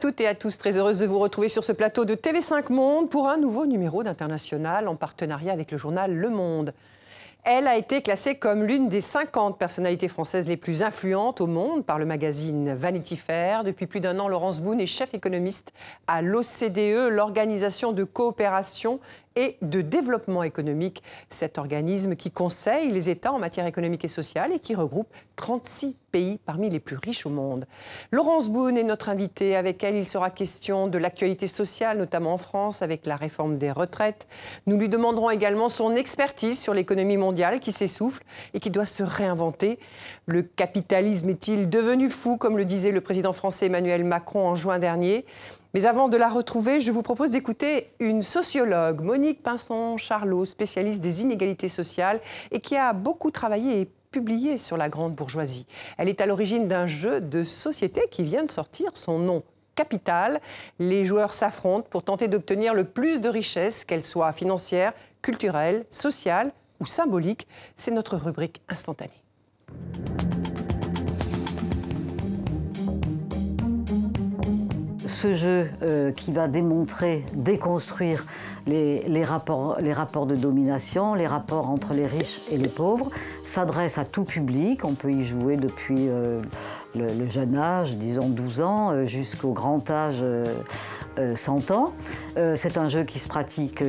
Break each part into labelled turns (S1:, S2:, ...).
S1: Toutes et à tous, très heureuse de vous retrouver sur ce plateau de TV5 Monde pour un nouveau numéro d'International en partenariat avec le journal Le Monde. Elle a été classée comme l'une des 50 personnalités françaises les plus influentes au monde par le magazine Vanity Fair. Depuis plus d'un an, Laurence Boone est chef économiste à l'OCDE, l'Organisation de coopération et de développement économique, cet organisme qui conseille les États en matière économique et sociale et qui regroupe 36 pays parmi les plus riches au monde. Laurence Boone est notre invitée. Avec elle, il sera question de l'actualité sociale, notamment en France, avec la réforme des retraites. Nous lui demanderons également son expertise sur l'économie mondiale qui s'essouffle et qui doit se réinventer. Le capitalisme est-il devenu fou, comme le disait le président français Emmanuel Macron en juin dernier? Mais avant de la retrouver, je vous propose d'écouter une sociologue, Monique Pinson-Charlot, spécialiste des inégalités sociales et qui a beaucoup travaillé et publié sur la grande bourgeoisie. Elle est à l'origine d'un jeu de société qui vient de sortir son nom capital. Les joueurs s'affrontent pour tenter d'obtenir le plus de richesses, qu'elles soient financières, culturelles, sociales ou symboliques. C'est notre rubrique instantanée.
S2: Ce jeu euh, qui va démontrer, déconstruire les, rapports, de domination, les rapports entre les riches et les pauvres, s'adresse à tout public. On peut y jouer depuis euh, le, jeune âge, disons 12 ans, euh, jusqu'au grand âge 100 ans. C'est un jeu qui se, pratique,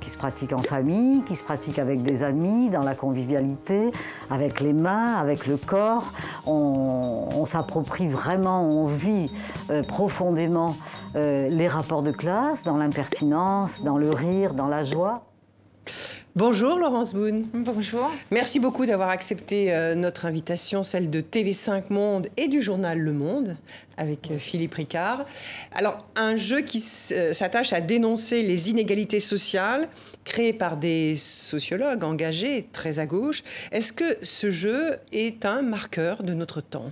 S2: qui se pratique en famille, qui se pratique avec des amis, dans la convivialité, avec les mains, avec le corps. On, on s'approprie vraiment, on vit profondément euh, les rapports de classe, dans l'impertinence, dans le rire, dans la joie.
S1: Bonjour Laurence Boone.
S3: Bonjour.
S1: Merci beaucoup d'avoir accepté euh, notre invitation, celle de TV5 Monde et du journal Le Monde, avec euh, Philippe Ricard. Alors, un jeu qui s'attache à dénoncer les inégalités sociales créées par des sociologues engagés très à gauche. Est-ce que ce jeu est un marqueur de notre temps?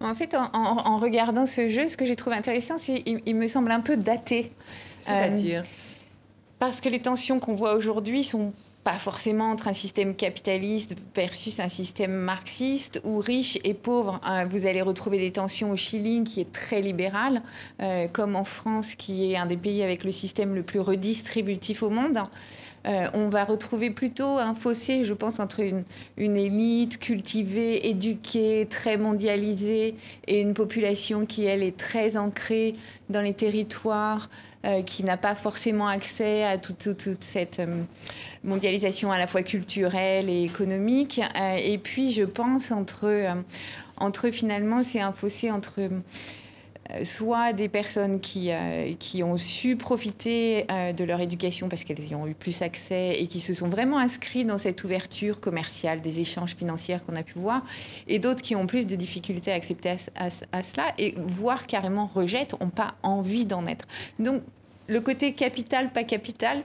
S3: En fait, en, regardant ce jeu, ce que j'ai trouvé intéressant, c'est qu'il me semble un peu daté.
S1: C'est-à-dire? Euh,
S3: Parce que les tensions qu'on voit aujourd'hui sont pas forcément entre un système capitaliste versus un système marxiste ou riche et pauvre. Euh, vous allez retrouver des tensions au Chili qui est très libéral, euh, comme en France qui est un des pays avec le système le plus redistributif au monde. Euh, on va retrouver plutôt un fossé, je pense, entre une, élite cultivée, éduquée, très mondialisée, et une population qui, elle, est très ancrée dans les territoires, euh, qui n'a pas forcément accès à toute, cette euh, mondialisation à la fois culturelle et économique. et puis, je pense, entre, entre finalement, c'est un fossé entre soit des personnes qui, euh, qui ont su profiter euh, de leur éducation parce qu'elles y ont eu plus accès et qui se sont vraiment inscrits dans cette ouverture commerciale des échanges financiers qu'on a pu voir, et d'autres qui ont plus de difficultés à accepter à, cela et voire carrément rejettent, n'ont pas envie d'en être. Donc le côté capital, pas capital,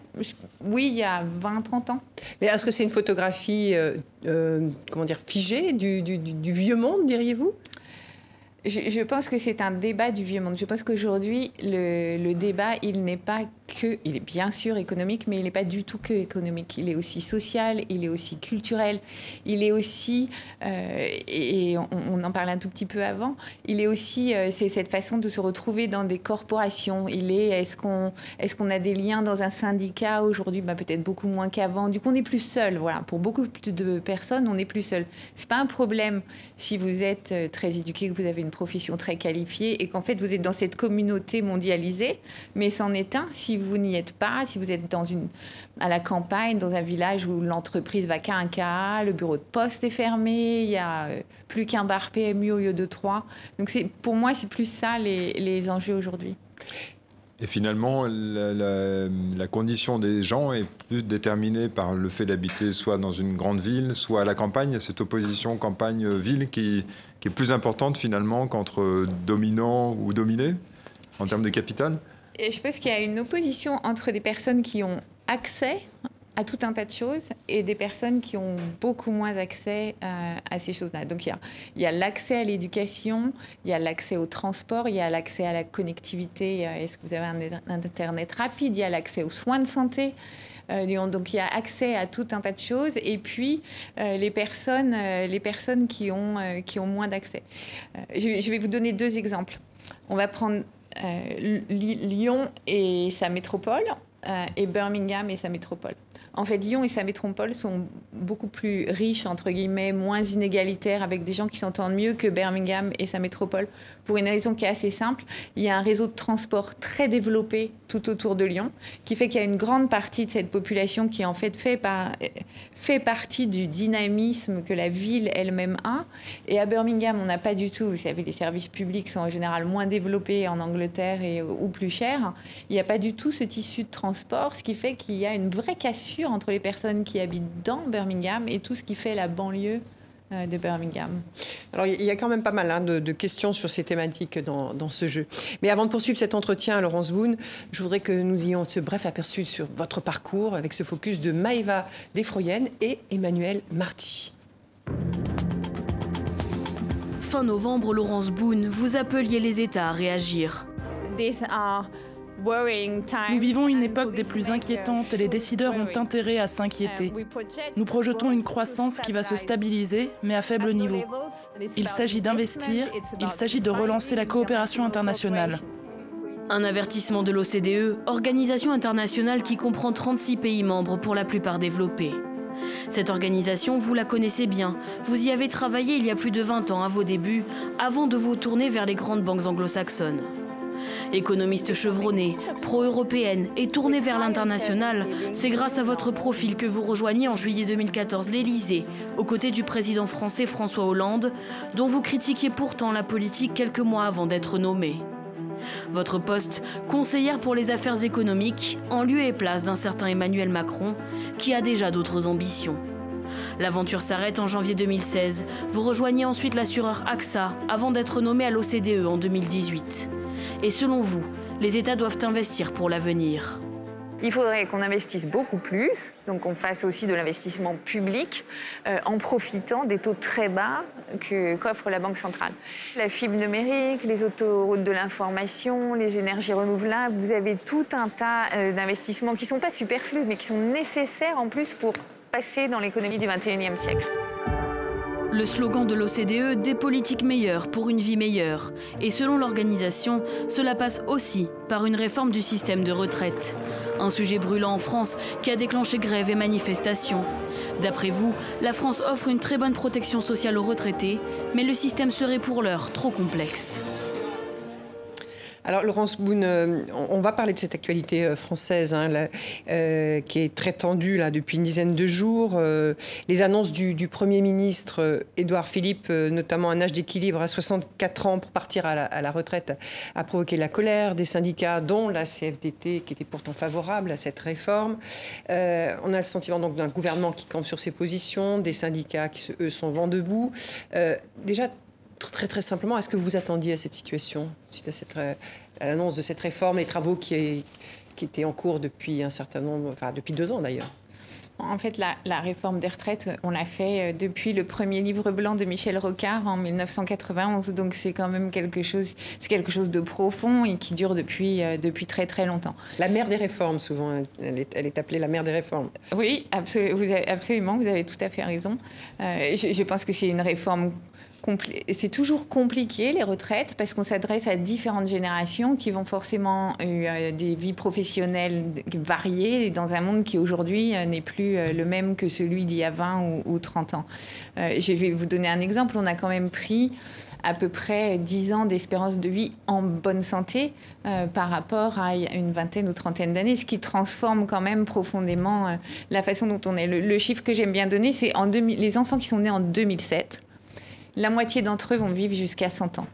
S3: oui, il y a 20-30 ans.
S1: Mais est-ce que c'est une photographie, comment dire, figée du, du vieux monde, diriez-vous?
S3: Je, pense que c'est un débat du vieux monde. Je pense qu'aujourd'hui, le, débat, il n'est pas que, il est bien sûr économique, mais il n'est pas du tout que économique. Il est aussi social, il est aussi culturel, il est aussi, euh, et, on, en parlait un tout petit peu avant, il est aussi, euh, c'est cette façon de se retrouver dans des corporations. Il est, est-ce qu'on est qu'on a des liens dans un syndicat aujourd'hui? Bah, Peut-être beaucoup moins qu'avant. Du coup, on n'est plus seul. Voilà. Pour beaucoup de personnes, on n'est plus seul. C'est pas un problème si vous êtes euh, très éduqué, que vous avez une profession très qualifiée et qu'en fait, vous êtes dans cette communauté mondialisée, mais c'en est un si vous n'y êtes pas, si vous êtes dans une, à la campagne, dans un village où l'entreprise va qu'à un cas, le bureau de poste est fermé, il n'y a euh, plus qu'un bar PMU au lieu de trois. Donc pour moi, c'est plus ça les, les enjeux aujourd'hui.
S4: Et finalement, la, condition des gens est plus déterminée par le fait d'habiter soit dans une grande ville, soit à la campagne. cette opposition campagne-ville qui, qui, est plus importante finalement qu'entre dominants ou dominés en termes de capital.
S3: Et je pense qu'il y a une opposition entre des personnes qui ont accès à tout un tas de choses et des personnes qui ont beaucoup moins accès à, ces choses-là. Donc il y a, l'accès à l'éducation, il y a l'accès au transport, il y a l'accès à la connectivité, est-ce que vous avez un, Internet rapide, il y a l'accès aux soins de santé. Euh, donc il y a accès à tout un tas de choses et puis euh, les personnes, euh, les personnes qui, ont, qui ont moins d'accès. Je, vais vous donner deux exemples. On va prendre Lyon et sa métropole, et Birmingham et sa métropole. En fait, Lyon et sa métropole sont beaucoup plus riches, entre guillemets, moins inégalitaires, avec des gens qui s'entendent mieux que Birmingham et sa métropole, pour une raison qui est assez simple. Il y a un réseau de transport très développé tout autour de Lyon, qui fait qu'il y a une grande partie de cette population qui, en fait, fait, par, fait partie du dynamisme que la ville elle-même a. Et à Birmingham, on n'a pas du tout, vous savez, les services publics sont en général moins développés en Angleterre et, ou plus chers. Il n'y a pas du tout ce tissu de transport, ce qui fait qu'il y a une vraie cassure entre les personnes qui habitent dans Birmingham et tout ce qui fait la banlieue euh, de Birmingham.
S1: Alors, il y a quand même pas mal hein, de, questions sur ces thématiques dans, dans, ce jeu. Mais avant de poursuivre cet entretien, Laurence Boone, je voudrais que nous ayons ce bref aperçu sur votre parcours avec ce focus de Maëva Desfroyenne et Emmanuel Marty.
S5: Fin novembre, Laurence Boone, vous appeliez les États à réagir.
S6: Nous vivons une époque des plus inquiétantes et les décideurs ont intérêt à s'inquiéter. Nous projetons une croissance qui va se stabiliser, mais à faible niveau. Il s'agit d'investir, il s'agit de relancer la coopération internationale.
S5: Un avertissement de l'OCDE, organisation internationale qui comprend 36 pays membres pour la plupart développés. Cette organisation, vous la connaissez bien. Vous y avez travaillé il y a plus de 20 ans à vos débuts, avant de vous tourner vers les grandes banques anglo-saxonnes. Économiste chevronné, pro-européenne et tournée vers l'international, c'est grâce à votre profil que vous rejoignez en juillet 2014 l'Élysée, aux côtés du président français François Hollande, dont vous critiquiez pourtant la politique quelques mois avant d'être nommé. Votre poste, conseillère pour les affaires économiques, en lieu et place d'un certain Emmanuel Macron, qui a déjà d'autres ambitions. L'aventure s'arrête en janvier 2016. Vous rejoignez ensuite l'assureur AXA avant d'être nommé à l'OCDE en 2018. Et selon vous, les États doivent investir pour l'avenir?
S3: Il faudrait qu'on investisse beaucoup plus, donc qu'on fasse aussi de l'investissement public euh, en profitant des taux très bas qu'offre la Banque centrale. La fibre numérique, les autoroutes de l'information, les énergies renouvelables, vous avez tout un tas euh, d'investissements qui ne sont pas superflus, mais qui sont nécessaires en plus pour passer dans l'économie du 21e siècle.
S5: Le slogan de l'OCDE, des politiques meilleures pour une vie meilleure. Et selon l'organisation, cela passe aussi par une réforme du système de retraite. Un sujet brûlant en France qui a déclenché grèves et manifestations. D'après vous, la France offre une très bonne protection sociale aux retraités, mais le système serait pour l'heure trop complexe.
S1: Alors, Laurence Boone, euh, on va parler de cette actualité euh, française hein, euh, qui est très tendue là, depuis une dizaine de jours. les annonces du, Premier ministre Édouard Philippe, notamment un âge d'équilibre à 64 ans pour partir à la, retraite, a provoqué la colère des syndicats, dont la CFDT, qui était pourtant favorable à cette réforme. on a le sentiment donc d'un gouvernement qui campe sur ses positions, des syndicats qui, eux, sont vent debout. déjà, très très simplement, est-ce que vous attendiez à cette situation suite à, l'annonce de cette réforme et travaux qui, qui étaient en cours depuis un certain nombre, enfin depuis deux ans d'ailleurs?
S3: En fait, la, réforme des retraites, on l'a fait euh, depuis le premier livre blanc de Michel Rocard en 1991. Donc c'est quand même quelque chose, c'est quelque chose de profond et qui dure depuis, euh, depuis très très longtemps.
S1: La mère des réformes, souvent, elle est, elle est appelée la mère des réformes.
S3: Oui, absolument, vous avez, absolument, vous avez tout à fait raison. Euh, je, je, pense que c'est une réforme c'est toujours compliqué les retraites parce qu'on s'adresse à différentes générations qui vont forcément euh, des vies professionnelles variées dans un monde qui aujourd'hui euh, n'est plus euh, le même que celui d'il y a 20 ou, 30 ans. je vais vous donner un exemple. On a quand même pris à peu près 10 ans d'espérance de vie en bonne santé par rapport à une vingtaine ou trentaine d'années, ce qui transforme quand même profondément la façon dont on est. Le, chiffre que j'aime bien donner, c'est les enfants qui sont nés en 2007 la moitié d'entre eux vont vivre jusqu'à 100 ans.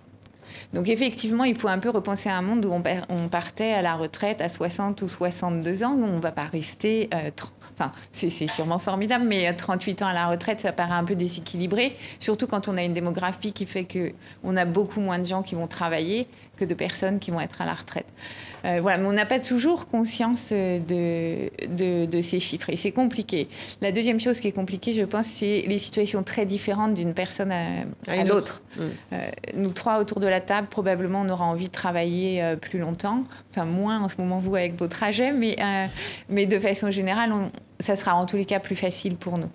S3: Donc effectivement, il faut un peu repenser à un monde où on, partait à la retraite à 60 ou 62 ans, où on ne va pas rester... Euh, enfin, c'est sûrement formidable, mais 38 ans à la retraite, ça paraît un peu déséquilibré, surtout quand on a une démographie qui fait qu'on a beaucoup moins de gens qui vont travailler que de personnes qui vont être à la retraite. Euh, voilà, mais on n'a pas toujours conscience de, de, ces chiffres et c'est compliqué. La deuxième chose qui est compliquée, je pense, c'est les situations très différentes d'une personne à, l'autre. Mm. Euh, nous trois autour de la table, probablement, on aura envie de travailler euh, plus longtemps, enfin moins en ce moment vous avec vos trajets, mais, mais de façon générale, ça sera en tous les cas plus facile pour nous.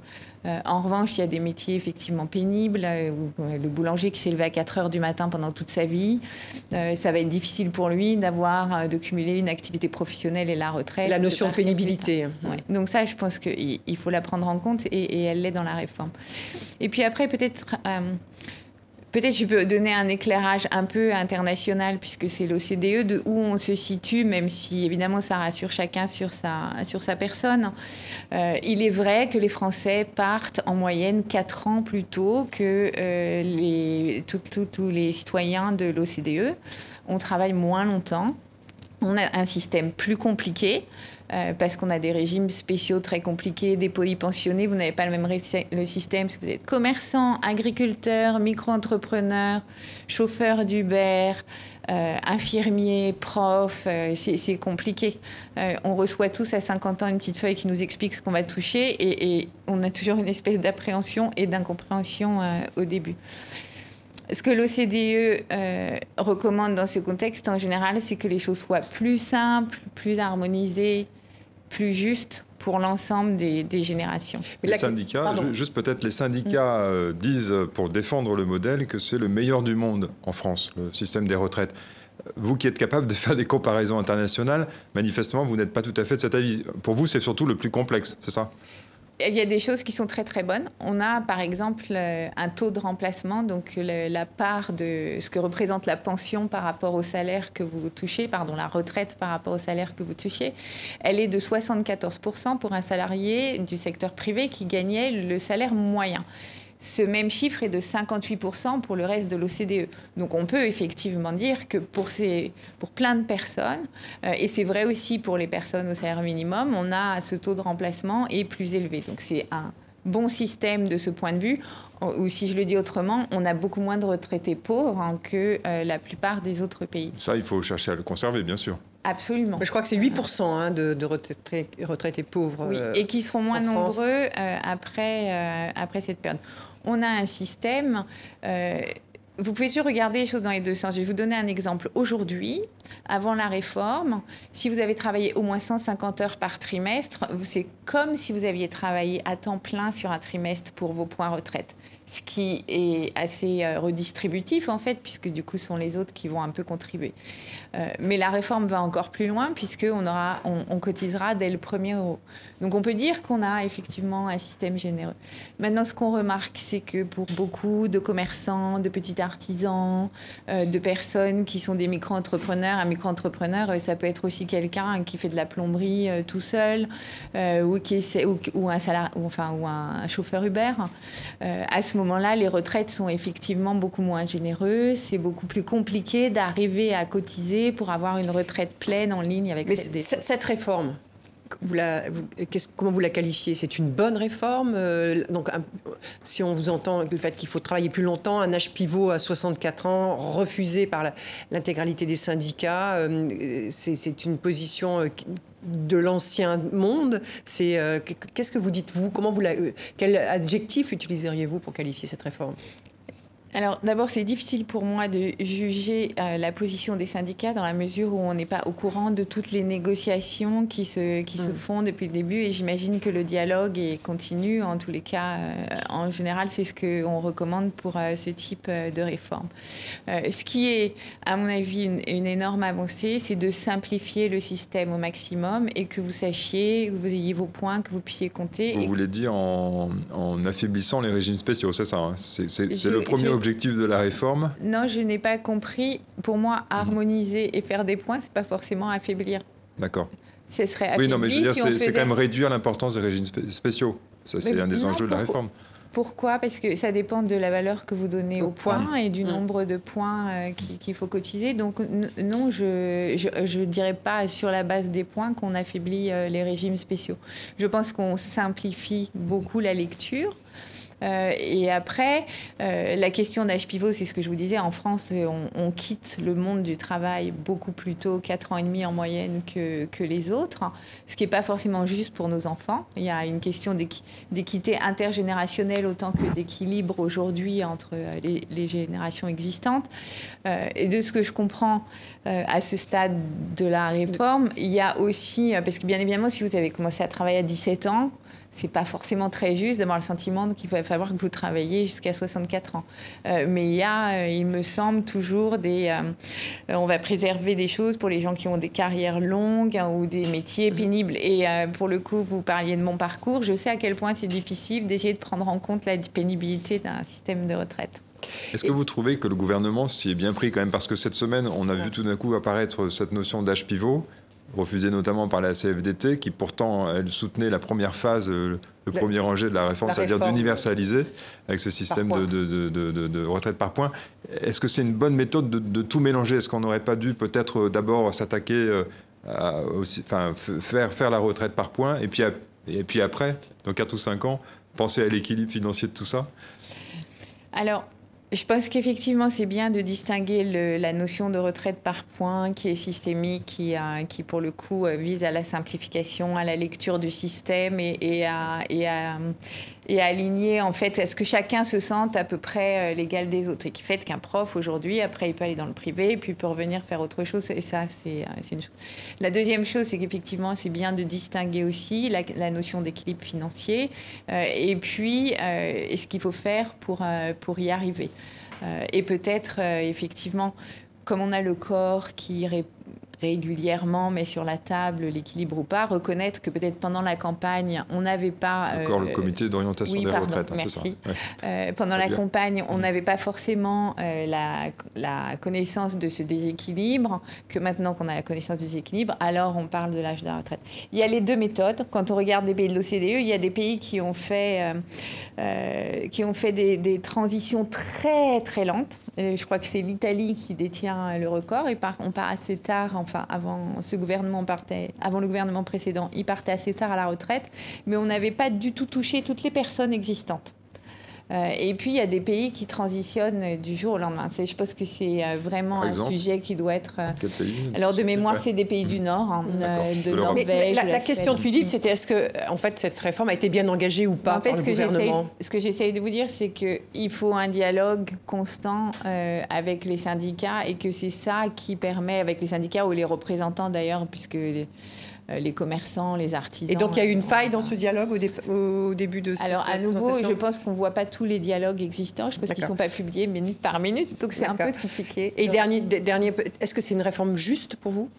S3: Euh, en revanche, il y a des métiers effectivement pénibles, euh, le boulanger qui s'est levé à 4 heures du matin pendant toute sa vie, euh, ça va être difficile pour lui d'avoir, de cumuler une activité professionnelle et la retraite.
S1: La notion de pénibilité.
S3: Donc ça, je pense qu'il faut la prendre en compte et, et elle l'est dans la réforme. Et puis après, peut-être Peut-être je peux donner un éclairage un peu international puisque c'est l'OCDE de où on se situe, même si évidemment ça rassure chacun sur sa, sur sa personne. Euh, il est vrai que les Français partent en moyenne 4 ans plus tôt que euh, tous les citoyens de l'OCDE. On travaille moins longtemps. On a un système plus compliqué. Euh, parce qu'on a des régimes spéciaux très compliqués, des polypensionnés. Vous n'avez pas le même le système si vous êtes commerçant, agriculteur, micro-entrepreneur, chauffeur d'Uber, euh, infirmier, prof. Euh, c'est compliqué. on reçoit tous à 50 ans une petite feuille qui nous explique ce qu'on va toucher et, on a toujours une espèce d'appréhension et d'incompréhension au début. Ce que l'OCDE euh, recommande dans ce contexte, en général, c'est que les choses soient plus simples, plus harmonisées, plus justes pour l'ensemble des, générations.
S4: Les syndicats, juste peut-être les syndicats euh, disent pour défendre le modèle que c'est le meilleur du monde en France, le système des retraites. Vous qui êtes capable de faire des comparaisons internationales, manifestement, vous n'êtes pas tout à fait de cet avis. Pour vous, c'est surtout le plus complexe, c'est ça?
S3: Il y a des choses qui sont très très bonnes. On a par exemple euh, un taux de remplacement, donc la part de ce que représente la pension par rapport au salaire que vous touchez, pardon, la retraite par rapport au salaire que vous touchez, elle est de 74% pour un salarié du secteur privé qui gagnait le salaire moyen. Ce même chiffre est de 58% pour le reste de l'OCDE. Donc on peut effectivement dire que pour, ces, pour plein de personnes, euh, et c'est vrai aussi pour les personnes au salaire minimum, on a ce taux de remplacement est plus élevé. Donc c'est un bon système de ce point de vue, ou si je le dis autrement, on a beaucoup moins de retraités pauvres hein, que euh, la plupart des autres pays.
S4: Ça, il faut chercher à le conserver, bien sûr.
S3: Absolument.
S1: je crois que c'est 8% hein, de, retraités, pauvres.
S3: Oui, et qui seront moins nombreux euh, après, après cette période on a un système. Euh, vous pouvez toujours regarder les choses dans les deux sens. Je vais vous donner un exemple. Aujourd'hui, avant la réforme, si vous avez travaillé au moins 150 heures par trimestre, c'est comme si vous aviez travaillé à temps plein sur un trimestre pour vos points retraite ce qui est assez euh, redistributif en fait, puisque du coup, ce sont les autres qui vont un peu contribuer. Euh, mais la réforme va encore plus loin, puisqu'on aura, on, cotisera dès le premier euro. Donc on peut dire qu'on a effectivement un système généreux. Maintenant, ce qu'on remarque, c'est que pour beaucoup de commerçants, de petits artisans, euh, de personnes qui sont des micro-entrepreneurs, un micro-entrepreneur, ça peut être aussi quelqu'un qui fait de la plomberie tout seul, ou, qui est, ou, un salarié, ou, enfin, ou un chauffeur Uber. Moment-là, les retraites sont effectivement beaucoup moins généreuses. C'est beaucoup plus compliqué d'arriver à cotiser pour avoir une retraite pleine en ligne avec
S1: Mais cette réforme, vous la, comment vous la qualifiez? C'est une bonne réforme euh, Donc, si on vous entend le fait qu'il faut travailler plus longtemps, un âge pivot à 64 ans, refusé par l'intégralité des syndicats, euh, c'est une position euh, de l'ancien monde. C'est qu'est-ce que vous dites vous Comment vous la, quel adjectif utiliseriez-vous pour qualifier cette réforme?
S3: Alors d'abord, c'est difficile pour moi de juger euh, la position des syndicats dans la mesure où on n'est pas au courant de toutes les négociations qui se, qui se mm. font depuis le début et j'imagine que le dialogue est continu. En tous les cas, euh, en général, c'est ce qu'on recommande pour euh, ce type de réforme. ce qui est, à mon avis, une, énorme avancée, c'est de simplifier le système au maximum et que vous sachiez, que vous ayez vos points, que vous puissiez compter.
S4: Vous voulez dire en, en, affaiblissant les régimes spéciaux, c'est ça hein C'est le premier objectif objectif de la réforme
S3: Non, je n'ai pas compris. Pour moi, harmoniser et faire des points, c'est pas forcément affaiblir.
S4: D'accord.
S3: Ce serait
S4: Oui, non, mais je veux dire, c'est quand même réduire l'importance des régimes spéciaux. Ça, c'est un des enjeux de la réforme.
S3: Pourquoi? Parce que ça dépend de la valeur que vous donnez aux points et du mmh. nombre de points euh, qu'il faut cotiser. Donc non, je ne dirais pas sur la base des points qu'on affaiblit euh, les régimes spéciaux. Je pense qu'on simplifie beaucoup la lecture. Euh, et après, euh, la question d'âge pivot, c'est ce que je vous disais, en France, on, quitte le monde du travail beaucoup plus tôt, 4 ans et demi en moyenne que, que les autres, ce qui n'est pas forcément juste pour nos enfants. Il y a une question d'équité intergénérationnelle autant que d'équilibre aujourd'hui entre les, les, générations existantes. et de ce que je comprends à ce stade de la réforme, il y a aussi, parce que bien évidemment, si vous avez commencé à travailler à 17 ans, c'est pas forcément très juste d'avoir le sentiment qu'il va falloir que vous travailliez jusqu'à 64 ans. Euh, mais il y a, euh, il me semble, toujours des. Euh, on va préserver des choses pour les gens qui ont des carrières longues hein, ou des métiers mm-hmm. pénibles. Et pour le coup, vous parliez de mon parcours. Je sais à quel point c'est difficile d'essayer de prendre en compte la pénibilité d'un système de retraite.
S4: Est-ce que vous trouvez que le gouvernement s'y est bien pris quand même? Parce que cette semaine, on a vu tout d'un coup apparaître cette notion d'âge pivot refusée notamment par la CFDT, qui pourtant, elle soutenait la première phase, euh, le premier rangé de la réforme, c'est-à-dire d'universaliser avec ce système de, de, retraite par points. Est-ce que c'est une bonne méthode de, tout mélanger? Est-ce qu'on n'aurait pas dû peut-être euh, d'abord s'attaquer euh, à aussi, enfin, faire, faire la retraite par points et puis, et puis après, dans 4 ou 5 ans, penser à l'équilibre financier de tout ça?
S3: Alors, je pense qu'effectivement, c'est bien de distinguer la notion de retraite par points qui est systémique, qui, pour le coup euh, vise à la simplification, à la lecture du système et, à, et aligner en fait à ce que chacun se sente à peu près euh, l'égal des autres? Et qui fait qu'un prof aujourd'hui, après, il peut aller dans le privé, et puis il peut revenir faire autre chose. Et ça, c'est euh, une chose. La deuxième chose, c'est qu'effectivement, c'est bien de distinguer aussi la, notion d'équilibre financier euh, et puis ce qu'il faut faire pour, pour y arriver. et peut-être, effectivement, comme on a le corps qui répond régulièrement met sur la table l'équilibre ou pas, reconnaître que peut-être pendant la campagne, on n'avait pas...
S4: Encore le euh, comité d'orientation des retraites,
S3: hein, merci. Ça. Euh, pendant la campagne, on n'avait pas forcément euh, la, la, connaissance de ce déséquilibre, que maintenant qu'on a la connaissance du déséquilibre, alors on parle de l'âge de la retraite. Il y a les deux méthodes. Quand on regarde des pays de l'OCDE, il y a des pays qui ont fait, qui ont fait des, des transitions très très lentes. je crois que c'est l'Italie qui détient le record et on part assez tard en enfin avant le gouvernement précédent, il partait assez tard à la retraite, mais on n'avait pas du tout touché toutes les personnes existantes. Euh, et puis, il y a des pays qui transitionnent du jour au lendemain. Je pense que c'est euh, vraiment un sujet qui doit être. Euh, Quel pays Alors, de mémoire, c'est des pays du Nord, hein, de Norvège.
S1: la, question de Philippe, c'était est-ce que, en fait, cette réforme a été bien engagée ou pas en fait, par le gouvernement?
S3: Ce que j'essaye de vous dire, c'est qu'il faut un dialogue constant avec les syndicats et que c'est ça qui permet, avec les syndicats ou les représentants d'ailleurs, puisque. Les, euh, les commerçants, les artisans.
S1: Et donc il y a eu une faille dans ce dialogue au, début de
S3: cette Alors à nouveau, je pense qu'on ne voit pas tous les dialogues existants, je pense qu'ils ne sont pas publiés minute par minute, donc c'est un peu compliqué.
S1: Et dernier, dernier est-ce que c'est une réforme juste pour vous?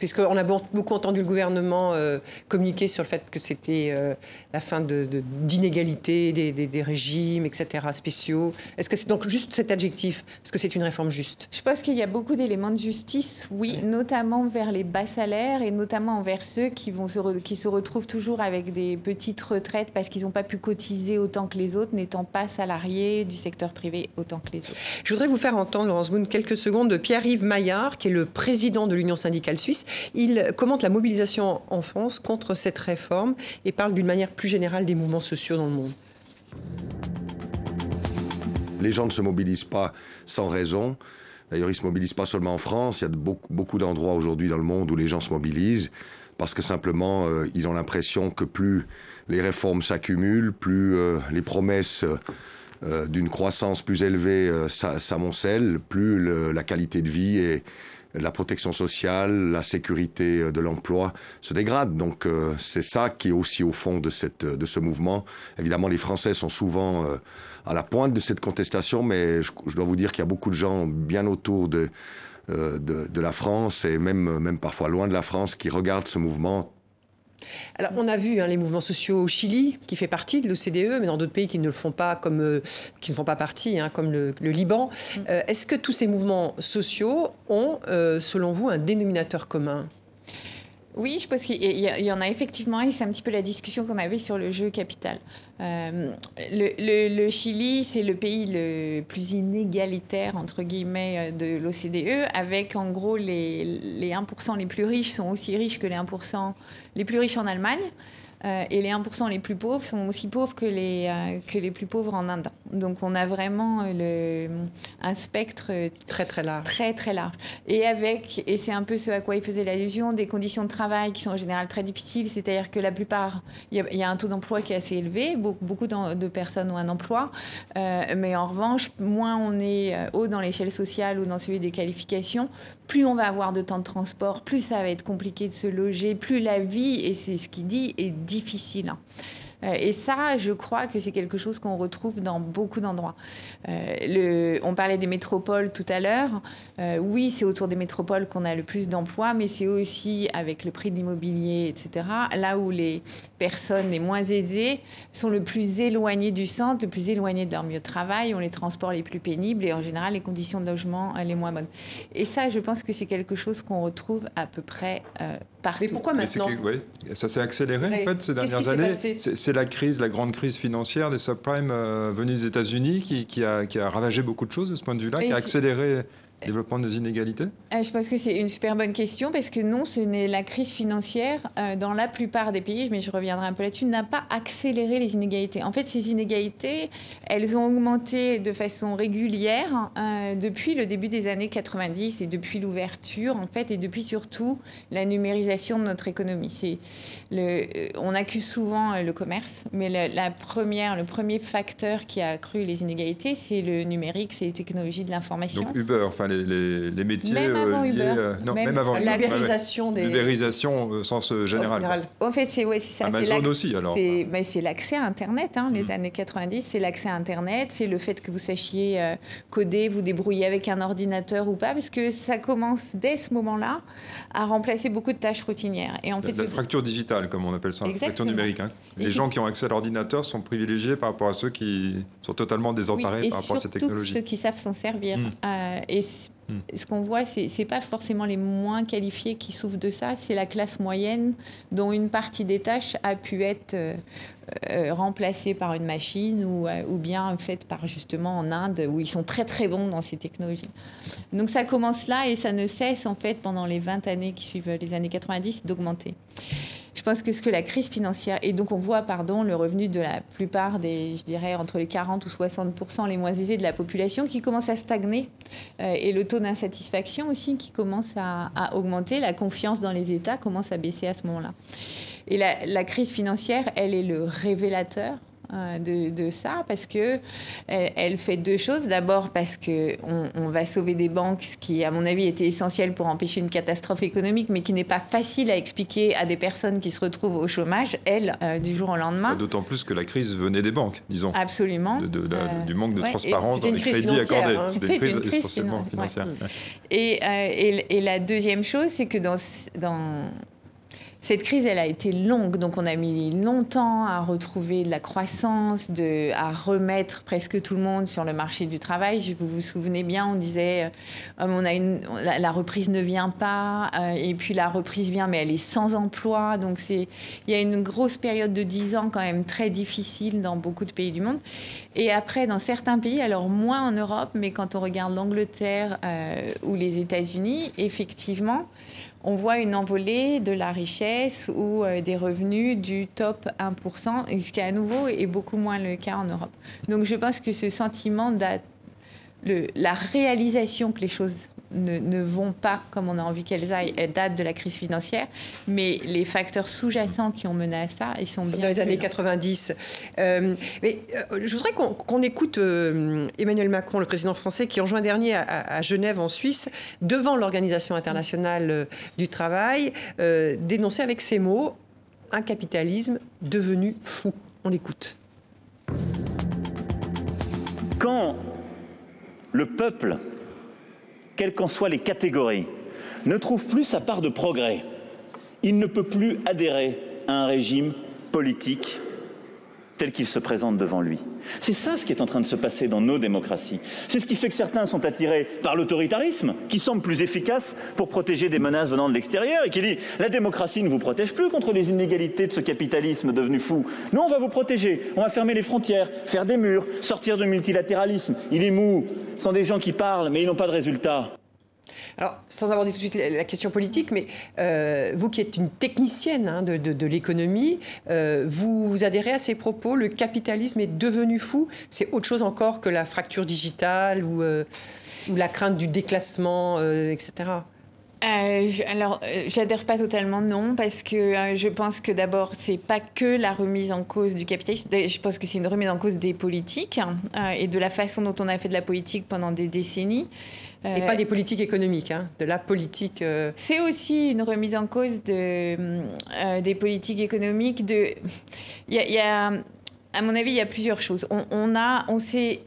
S1: Puisqu'on a beaucoup entendu le gouvernement euh, communiquer sur le fait que c'était euh, la fin d'inégalités de, des, des, régimes, etc., spéciaux. Est-ce que c'est donc juste cet adjectif? Est-ce que c'est une réforme juste?
S3: Je pense qu'il y a beaucoup d'éléments de justice, oui, notamment vers les bas salaires et notamment envers ceux qui, vont se qui se retrouvent toujours avec des petites retraites parce qu'ils n'ont pas pu cotiser autant que les autres, n'étant pas salariés du secteur privé autant que les autres.
S1: Je voudrais vous faire entendre, Laurence Boone, quelques secondes de Pierre-Yves Maillard, qui est le président de l'Union syndicale suisse il commente la mobilisation en France contre cette réforme et parle d'une manière plus générale des mouvements sociaux dans le monde.
S7: Les gens ne se mobilisent pas sans raison. D'ailleurs, ils ne se mobilisent pas seulement en France. Il y a beaucoup, d'endroits aujourd'hui dans le monde où les gens se mobilisent parce que simplement, euh, ils ont l'impression que plus les réformes s'accumulent, plus euh, les promesses euh, d'une croissance plus élevée s'amoncellent, plus la qualité de vie est, la protection sociale, la sécurité euh, de l'emploi se dégradent. Donc euh, c'est ça qui est aussi au fond de, cette, de ce mouvement. Évidemment, les Français sont souvent euh, à la pointe de cette contestation, mais je, dois vous dire qu'il y a beaucoup de gens bien autour de, de, de, la France et même, même parfois loin de la France qui regardent ce mouvement
S1: alors, on a vu hein, les mouvements sociaux au Chili, qui fait partie de l'OCDE, mais dans d'autres pays qui ne le font pas, comme, euh, qui ne font pas partie, hein, comme le, Liban. Mm. Euh, est-ce que tous ces mouvements sociaux ont, euh, selon vous, un dénominateur commun?
S3: Oui, je pense qu'il y, en a effectivement, et c'est un petit peu la discussion qu'on avait sur le jeu capital. Euh, le, Chili, c'est le pays le plus inégalitaire, entre guillemets, euh, de l'OCDE, avec en gros les, les 1% les plus riches sont aussi riches que les 1% les plus riches en Allemagne. Euh, et les 1% les plus pauvres sont aussi pauvres que les, euh, que les plus pauvres en Inde. Donc on a vraiment le, un spectre
S1: très très large.
S3: Très très large. Et avec, et c'est un peu ce à quoi il faisait l'allusion, des conditions de travail qui sont en général très difficiles, c'est-à-dire que la plupart, il y, a un taux d'emploi qui est assez élevé, beaucoup, beaucoup de personnes ont un emploi, euh, mais en revanche, moins on est haut dans l'échelle sociale ou dans celui des qualifications, plus on va avoir de temps de transport, plus ça va être compliqué de se loger, plus la vie, et c'est ce qu'il dit, est difficile. Hein. Euh, et ça, je crois que c'est quelque chose qu'on retrouve dans beaucoup d'endroits. Euh, on parlait des métropoles tout à l'heure. Euh, oui, c'est autour des métropoles qu'on a le plus d'emplois, mais c'est aussi avec le prix de l'immobilier, etc. Là où les personnes les moins aisées sont le plus éloignées du centre, le plus éloignées de leur mieux de travail, ont les transports les plus pénibles et en général les conditions de logement les moins bonnes. Et ça, je pense que c'est quelque chose qu'on retrouve à peu près partout.
S1: Mais pourquoi maintenant
S4: Ça s'est accéléré en fait ces dernières années c'est la crise, la grande crise financière des subprimes euh, venue des États-Unis qui, a, qui, a, ravagé beaucoup de choses de ce point de vue-là, qui a accéléré Développement des inégalités?
S3: Euh, Je pense que c'est une super bonne question parce que non, ce n'est la crise financière euh, dans la plupart des pays, mais je reviendrai un peu là-dessus, n'a pas accéléré les inégalités. En fait, ces inégalités, elles ont augmenté de façon régulière euh, depuis le début des années 90 et depuis l'ouverture, en fait, et depuis surtout la numérisation de notre économie. C'est le, on accuse souvent le commerce, mais la, première, le premier facteur qui a accru les inégalités, c'est le numérique, c'est les technologies de l'information.
S4: Donc Uber, enfin les, métiers
S3: même avant
S4: liés,
S3: Uber,
S4: non, même, avant
S1: l'ubérisation des
S4: l'ubérisation au sens général.
S3: En fait, c'est ouais, ça.
S4: Amazon aussi alors.
S3: C'est l'accès à Internet. Hein, les mm. années 90, c'est l'accès à Internet, c'est le fait que vous sachiez euh, coder, vous débrouiller avec un ordinateur ou pas, parce que ça commence dès ce moment-là à remplacer beaucoup de tâches routinières.
S4: Et en fait, la, fracture digitale, comme on appelle ça, la fracture numérique. Hein. Les gens qui ont accès à l'ordinateur sont privilégiés par rapport à ceux qui sont totalement désemparés par rapport à cette technologie.
S3: Ceux qui savent s'en servir. Mm. Euh, et Hmm. Ce qu'on voit, ce n'est pas forcément les moins qualifiés qui souffrent de ça, c'est la classe moyenne dont une partie des tâches a pu être euh, euh, remplacée par une machine ou, euh, ou bien faite par justement en Inde où ils sont très très bons dans ces technologies. Donc ça commence là et ça ne cesse en fait pendant les 20 années qui suivent les années 90 d'augmenter. Je pense que ce que la crise financière, et donc on voit, pardon, le revenu de la plupart des, je dirais, entre les 40 ou 60% les moins aisés de la population qui commence à stagner, euh, et le taux d'insatisfaction aussi qui commence à, augmenter, la confiance dans les États commence à baisser à ce moment-là. Et la, la crise financière, elle est le révélateur euh, de, ça parce que elle, fait deux choses. D'abord parce que on, va sauver des banques, ce qui, à mon avis, était essentiel pour empêcher une catastrophe économique, mais qui n'est pas facile à expliquer à des personnes qui se retrouvent au chômage, elles, euh, du jour au lendemain.
S4: D'autant plus que la crise venait des banques, disons.
S3: Absolument.
S4: De, euh, du manque de transparence dans les crédits accordés.
S3: Hein. C'était une crise essentiellement financière. Et, et, et, la deuxième chose, c'est que dans, dans cette crise, elle a été longue, donc on a mis longtemps à retrouver de la croissance, à remettre presque tout le monde sur le marché du travail. Vous vous souvenez bien, on disait, euh, on a une, la, reprise ne vient pas, euh, et puis la reprise vient, mais elle est sans emploi. Donc il y a une grosse période de 10 ans quand même très difficile dans beaucoup de pays du monde. Et après, dans certains pays, alors moins en Europe, mais quand on regarde l'Angleterre euh, ou les États-Unis, effectivement, on voit une envolée de la richesse ou euh, des revenus du top 1%, ce qui à nouveau est beaucoup moins le cas en Europe. Donc je pense que ce sentiment de la réalisation que les choses ne, vont pas comme on a envie qu'elles aillent. Elles datent de la crise financière, mais les facteurs sous-jacents qui ont mené à ça, ils sont bien.
S1: Dans les années 90. Euh, mais euh, je voudrais qu'on écoute euh, Emmanuel Macron, le président français, qui en juin dernier à, Genève, en Suisse, devant l'Organisation internationale du travail, dénoncer avec ces mots un capitalisme devenu fou. On l'écoute.
S8: Quand le peuple quelles qu'en soient les catégories, ne trouve plus sa part de progrès. Il ne peut plus adhérer à un régime politique tel qu'il se présente devant lui. C'est ça ce qui est en train de se passer dans nos démocraties. C'est ce qui fait que certains sont attirés par l'autoritarisme, qui semble plus efficace pour protéger des menaces venant de l'extérieur, et qui dit la démocratie ne vous protège plus contre les inégalités de ce capitalisme devenu fou. Nous, on va vous protéger, on va fermer les frontières, faire des murs, sortir de multilatéralisme. Il est mou, sont des gens qui parlent, mais ils n'ont pas de résultats.
S1: Alors, sans aborder tout de suite la question politique, mais euh, vous qui êtes une technicienne hein, de, l'économie, euh, vous adhérez à ces propos Le capitalisme est devenu fou C'est autre chose encore que la fracture digitale ou, euh, la crainte du déclassement, etc.
S3: Alors, j'adhère pas totalement, non, parce que je pense que d'abord, c'est pas que la remise en cause du capitalisme. Je pense que c'est une remise en cause des politiques hein, et de la façon dont on a fait de la politique pendant des décennies.
S1: Et pas des politiques économiques, hein, de la politique.
S3: C'est aussi une remise en cause de, des politiques économiques. De, il y, a, à mon avis, il y a plusieurs choses. On, on a, on s'est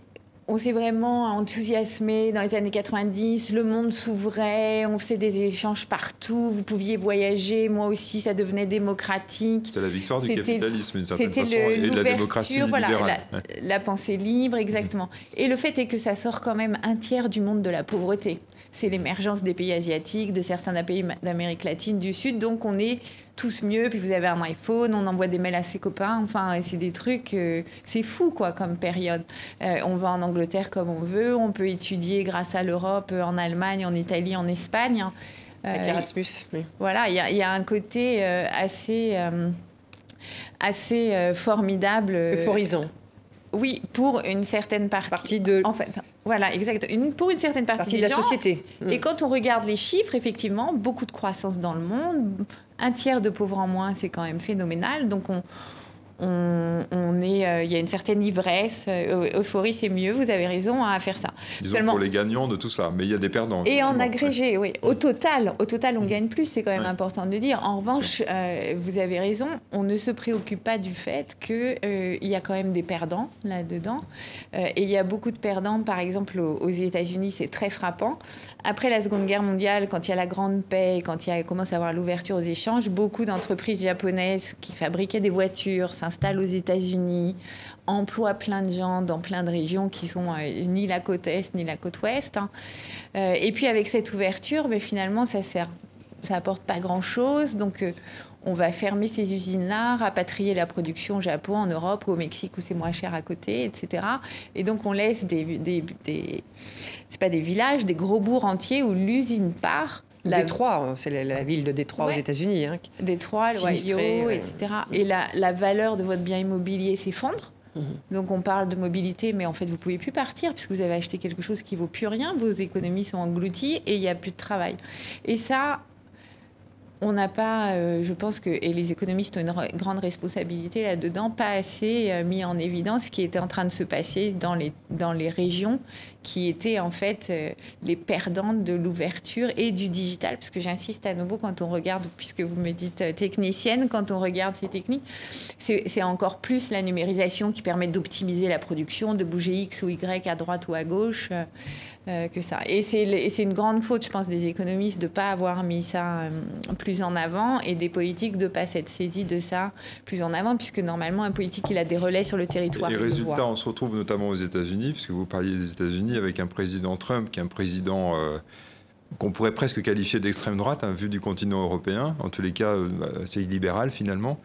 S3: on s'est vraiment enthousiasmé dans les années 90, le monde s'ouvrait, on faisait des échanges partout, vous pouviez voyager, moi aussi ça devenait démocratique.
S4: C'était la victoire du capitalisme d'une certaine façon et de la démocratie
S3: voilà,
S4: libérale.
S3: La, pensée libre, exactement. Et le fait est que ça sort quand même un tiers du monde de la pauvreté. C'est l'émergence des pays asiatiques, de certains pays d'Amérique latine, du Sud, donc on est tous mieux. Puis vous avez un iPhone, on envoie des mails à ses copains. Enfin, c'est des trucs, euh, c'est fou quoi comme période. Euh, on va en Angleterre comme on veut, on peut étudier grâce à l'Europe euh, en Allemagne, en Italie, en Espagne.
S1: Avec Erasmus.
S3: Voilà, il y, y, a un côté assez, assez formidable.
S1: Euphorisant.
S3: Oui, pour une certaine partie. de. En fait, voilà, exact. Une, pour une certaine partie,
S1: de la société.
S3: Et quand on regarde les chiffres, effectivement, beaucoup de croissance dans le monde, un tiers de pauvres en moins, c'est quand même phénoménal. Donc on, on, est, euh, il y a une certaine ivresse, euh, euphorie, c'est mieux. Vous avez raison à faire ça.
S4: Disons pour les gagnants de tout ça, mais il y a des perdants.
S3: Et en agrégé, oui. Au total, au total, on mm. gagne plus. C'est quand même important de le dire. En revanche, euh, vous avez raison. On ne se préoccupe pas du fait qu'il il y a quand même des perdants là-dedans. et il y a beaucoup de perdants, par exemple aux, États-Unis, c'est très frappant. Après la Seconde Guerre mondiale, quand il y a la Grande Paix, quand il y a, commence à avoir l'ouverture aux échanges, beaucoup d'entreprises japonaises qui fabriquaient des voitures s'installe aux États-Unis, emploie plein de gens dans plein de régions qui sont euh, ni la côte est ni la côte ouest. Hein. Euh, et puis avec cette ouverture, mais finalement, ça sert, ça apporte pas grand-chose. Donc euh, on va fermer ces usines-là, rapatrier la production au Japon, en Europe au Mexique où c'est moins cher à côté, etc. Et donc on laisse des, des, des c'est pas des villages, des gros bourgs entiers où l'usine part
S1: Détroit, hein, c'est la, ville de Détroit aux États-Unis. Hein,
S3: Détroit, l'Ohio, etc. Et la, valeur de votre bien immobilier s'effondre. Mhm. Donc on parle de mobilité, mais en fait vous pouvez plus partir puisque vous avez acheté quelque chose qui vaut plus rien. Vos économies sont englouties et il n'y a plus de travail. Et ça, on n'a pas, euh, je pense que, et les économistes ont une grande responsabilité là-dedans, pas assez euh, mis en évidence ce qui était en train de se passer dans les, dans les régions qui étaient en fait euh, les perdantes de l'ouverture et du digital. Parce que j'insiste à nouveau, quand on regarde, puisque vous me dites technicienne, quand on regarde ces techniques, c'est encore plus la numérisation qui permet d'optimiser la production, de bouger X ou Y à droite ou à gauche. Euh, que ça. Et c'est une grande faute, je pense, des économistes de ne pas avoir mis ça euh, plus en avant et des politiques de ne pas s'être saisis de ça plus en avant, puisque normalement, un politique, il a des relais sur le territoire.
S4: Les résultats, on se retrouve notamment aux États-Unis, puisque vous parliez des États-Unis avec un président Trump, qui est un président. Euh, qu'on pourrait presque qualifier d'extrême droite, hein, vu du continent européen, en tous les cas euh, assez libéral finalement,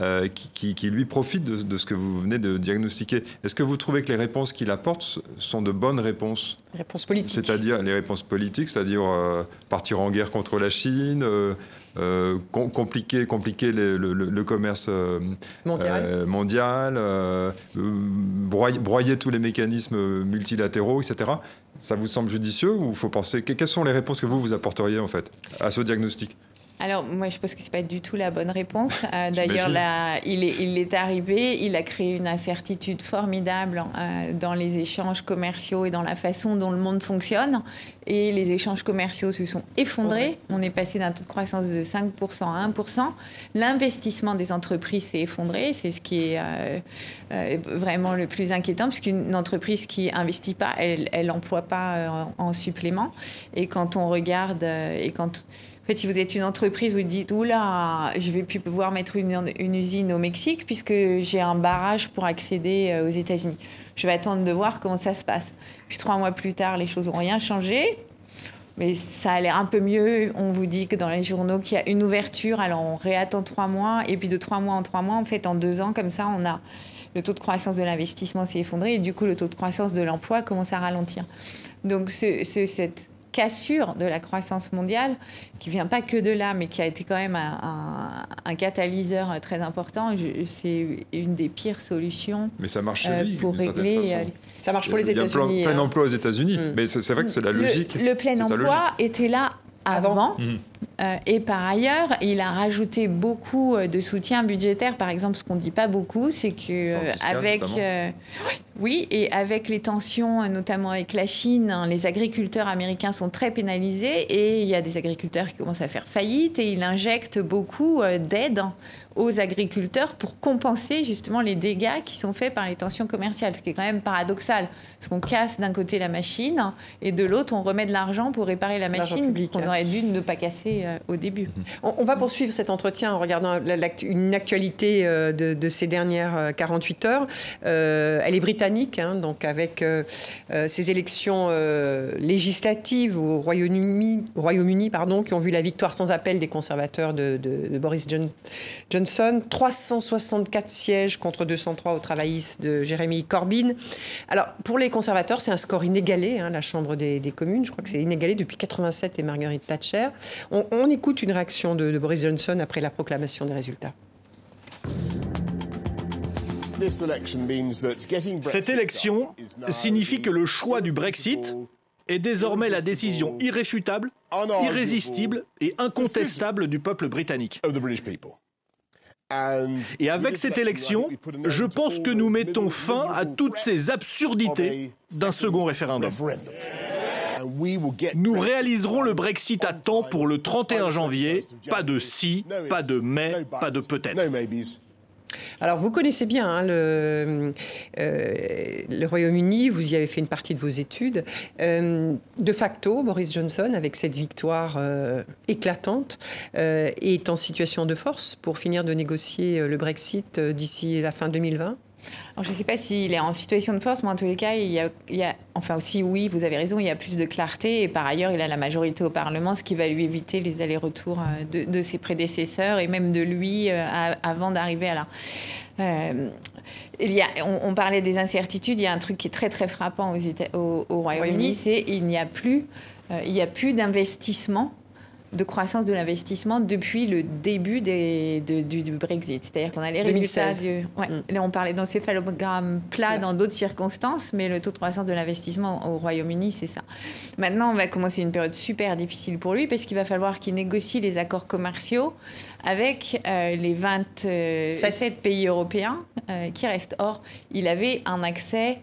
S4: euh, qui, lui profite de, ce que vous venez de diagnostiquer. Est-ce que vous trouvez que les réponses qu'il apporte sont de bonnes réponses?
S1: Réponses politiques.
S4: C'est-à-dire les réponses politiques, c'est-à-dire euh, partir en guerre contre la Chine, compliquer, compliquer le, commerce mondial, mondial broyer, broyer tous les mécanismes multilatéraux, etc. Ça vous semble judicieux ou faut penser Quelles sont les réponses que vous vous apporteriez en fait à ce diagnostic?
S3: Alors, moi, je pense que ce n'est pas du tout la bonne réponse. Euh, d'ailleurs, il est, il est arrivé, il a créé une incertitude formidable euh, dans les échanges commerciaux et dans la façon dont le monde fonctionne. Et les échanges commerciaux se sont effondrés. On est passé d'un taux de croissance de 5% à 1%. L'investissement des entreprises s'est effondré. C'est ce qui est euh, vraiment le plus inquiétant, puisqu'une entreprise qui investit pas, elle n'emploie pas en, en, supplément. Et quand on regarde, et quand en fait, si vous êtes une entreprise, vous dites Oula, je vais plus pouvoir mettre une, usine au Mexique puisque j'ai un barrage pour accéder euh, aux États-Unis. Je vais attendre de voir comment ça se passe. Puis trois mois plus tard, les choses n'ont rien changé. Mais ça a l'air un peu mieux. On vous dit que dans les journaux qu'il y a une ouverture, alors on réattend trois mois. Et puis de trois mois en trois mois, en fait, en deux ans, comme ça, on a le taux de croissance de l'investissement s'est effondré et du coup, le taux de croissance de l'emploi commence à ralentir. Donc, c'est cette cassure de la croissance mondiale, qui vient pas que de là, mais qui a été quand même un, catalyseur très important. C'est une des pires solutions.
S4: Mais ça marche chez lui, pour régler.
S1: Ça marche pour les États-Unis.
S4: Plein, plein hein. emploi aux États-Unis, mm. mais c'est vrai que c'est la logique.
S3: Le, plein emploi était là avant. Mhm. Euh, et par ailleurs, il a rajouté beaucoup euh, de soutien budgétaire. Par exemple, ce qu'on ne dit pas beaucoup, c'est que euh, avec oui, et avec les tensions, notamment avec la Chine, hein, les agriculteurs américains sont très pénalisés et il y a des agriculteurs qui commencent à faire faillite et il injecte beaucoup d'aide aux agriculteurs pour compenser justement les dégâts qui sont faits par les tensions commerciales, ce qui est quand même paradoxal. Parce qu'on casse d'un côté la machine et de l'autre, on remet de l'argent pour réparer la machine qu'on aurait dû ne pas casser euh, au début.
S1: On, va poursuivre cet entretien en regardant une actualité euh, de, ces dernières 48 euh, heures. elle est britannique, hein, donc avec ces élections législatives au Royaume-Uni, qui ont vu la victoire sans appel des conservateurs de, Boris Johnson 364 sièges contre 203 au travaillistes de Jérémy Corbyn. Alors, pour les conservateurs, c'est un score inégalé, hein, la Chambre des, communes. Je crois que c'est inégalé depuis 87 et Marguerite Thatcher. On, écoute une réaction de, de Boris Johnson après la proclamation des résultats.
S9: Cette élection signifie que le choix du Brexit est désormais la décision irréfutable, irrésistible et incontestable du peuple britannique. Et avec cette élection, je pense que nous mettons fin à toutes ces absurdités d'un second référendum. Nous réaliserons le Brexit à temps pour le 31 janvier. Pas de si, pas de mais, pas de peut-être.
S1: Alors, vous connaissez bien hein, le, euh, le Royaume-Uni, vous y avez fait une partie de vos études. Euh, de facto, Boris Johnson, avec cette victoire euh, éclatante, est en situation de force pour finir de négocier le Brexit d'ici la fin 2020
S3: je ne sais pas s'il est en situation de force, mais en tous les cas, il y, a, enfin aussi, oui, vous avez raison, il y a plus de clarté. Et par ailleurs, il a la majorité au Parlement, ce qui va lui éviter les allers-retours euh, de, ses prédécesseurs et même de lui euh, avant d'arriver à là. Euh, il y a, on, parlait des incertitudes. Il y a un truc qui est très très frappant au, Royaume-Uni, c'est il n'y a plus, il y a plus d'investissement de croissance de l'investissement depuis le début des, du, Brexit. C'est-à-dire qu'on a les résultats du... Ouais, mm. Là, on parlait d'encéphalogramme plat dans d'autres circonstances, mais le taux de croissance de l'investissement au Royaume-Uni, c'est ça. Maintenant, on va commencer une période super difficile pour lui, parce qu'il va falloir qu'il négocie les accords commerciaux avec euh, les 27 pays européens euh, qui restent. Or, il avait un accès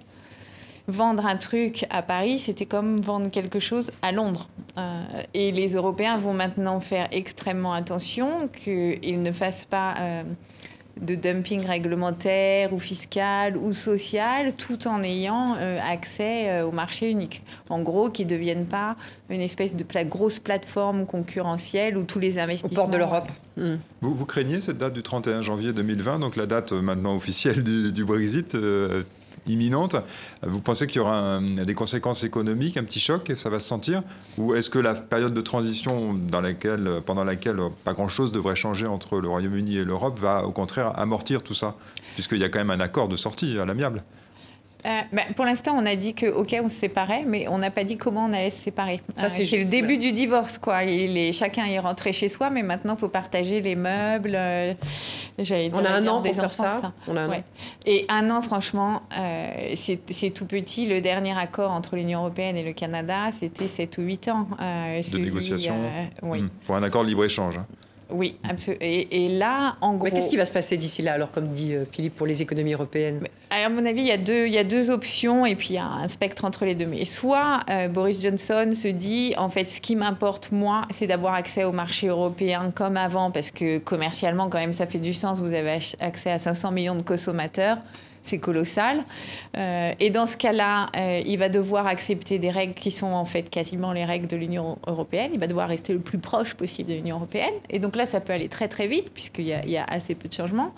S3: vendre un truc à Paris, c'était comme vendre quelque chose à Londres. Euh, et les Européens vont maintenant faire extrêmement attention qu'ils ne fassent pas euh, de dumping réglementaire ou fiscal ou social, tout en ayant euh, accès au marché unique. En gros, qu'ils ne deviennent pas une espèce de grosse plateforme concurrentielle où tous les investissements...
S1: Au port de l'Europe.
S4: Vous, vous, craignez cette date du 31 janvier 2020, donc la date maintenant officielle du, du Brexit imminente. Vous pensez qu'il y aura des conséquences économiques, un petit choc, et ça va se sentir? Ou est-ce que la période de transition dans laquelle, pendant laquelle pas grand-chose devrait changer entre le Royaume-Uni et l'Europe va au contraire amortir tout ça? Puisqu'il y a quand même un accord de sortie à l'amiable.
S3: Euh, bah, pour l'instant, on a dit que ok, on se séparait, mais on n'a pas dit comment on allait se séparer. Ça, euh, c'est le début du divorce, quoi. Il chacun est rentré chez soi, mais maintenant, il faut partager les meubles. Euh,
S1: on a un an pour faire ça. On a un an.
S3: Et un an, franchement, c'est tout petit. Le dernier accord entre l'Union européenne et le Canada, c'était 7 ou 8 ans.
S4: de négociation. Hmm. Pour un accord de libre échange. Hein.
S3: Oui, absolument. Et, là, en gros.
S1: Mais qu'est-ce qui va se passer d'ici là, alors, comme dit euh, Philippe, pour les économies européennes?
S3: À mon avis, il y, a deux, il y a deux options et puis il y a un spectre entre les deux. Mais soit euh, Boris Johnson se dit, en fait, ce qui m'importe, moi, c'est d'avoir accès au marché européen comme avant, parce que commercialement, quand même, ça fait du sens. Vous avez accès à 500 millions de consommateurs c'est colossal. Euh, et dans ce cas-là, euh, il va devoir accepter des règles qui sont en fait quasiment les règles de l'Union européenne. Il va devoir rester le plus proche possible de l'Union européenne. Et donc là, ça peut aller très très vite puisqu'il y, a assez peu de changements.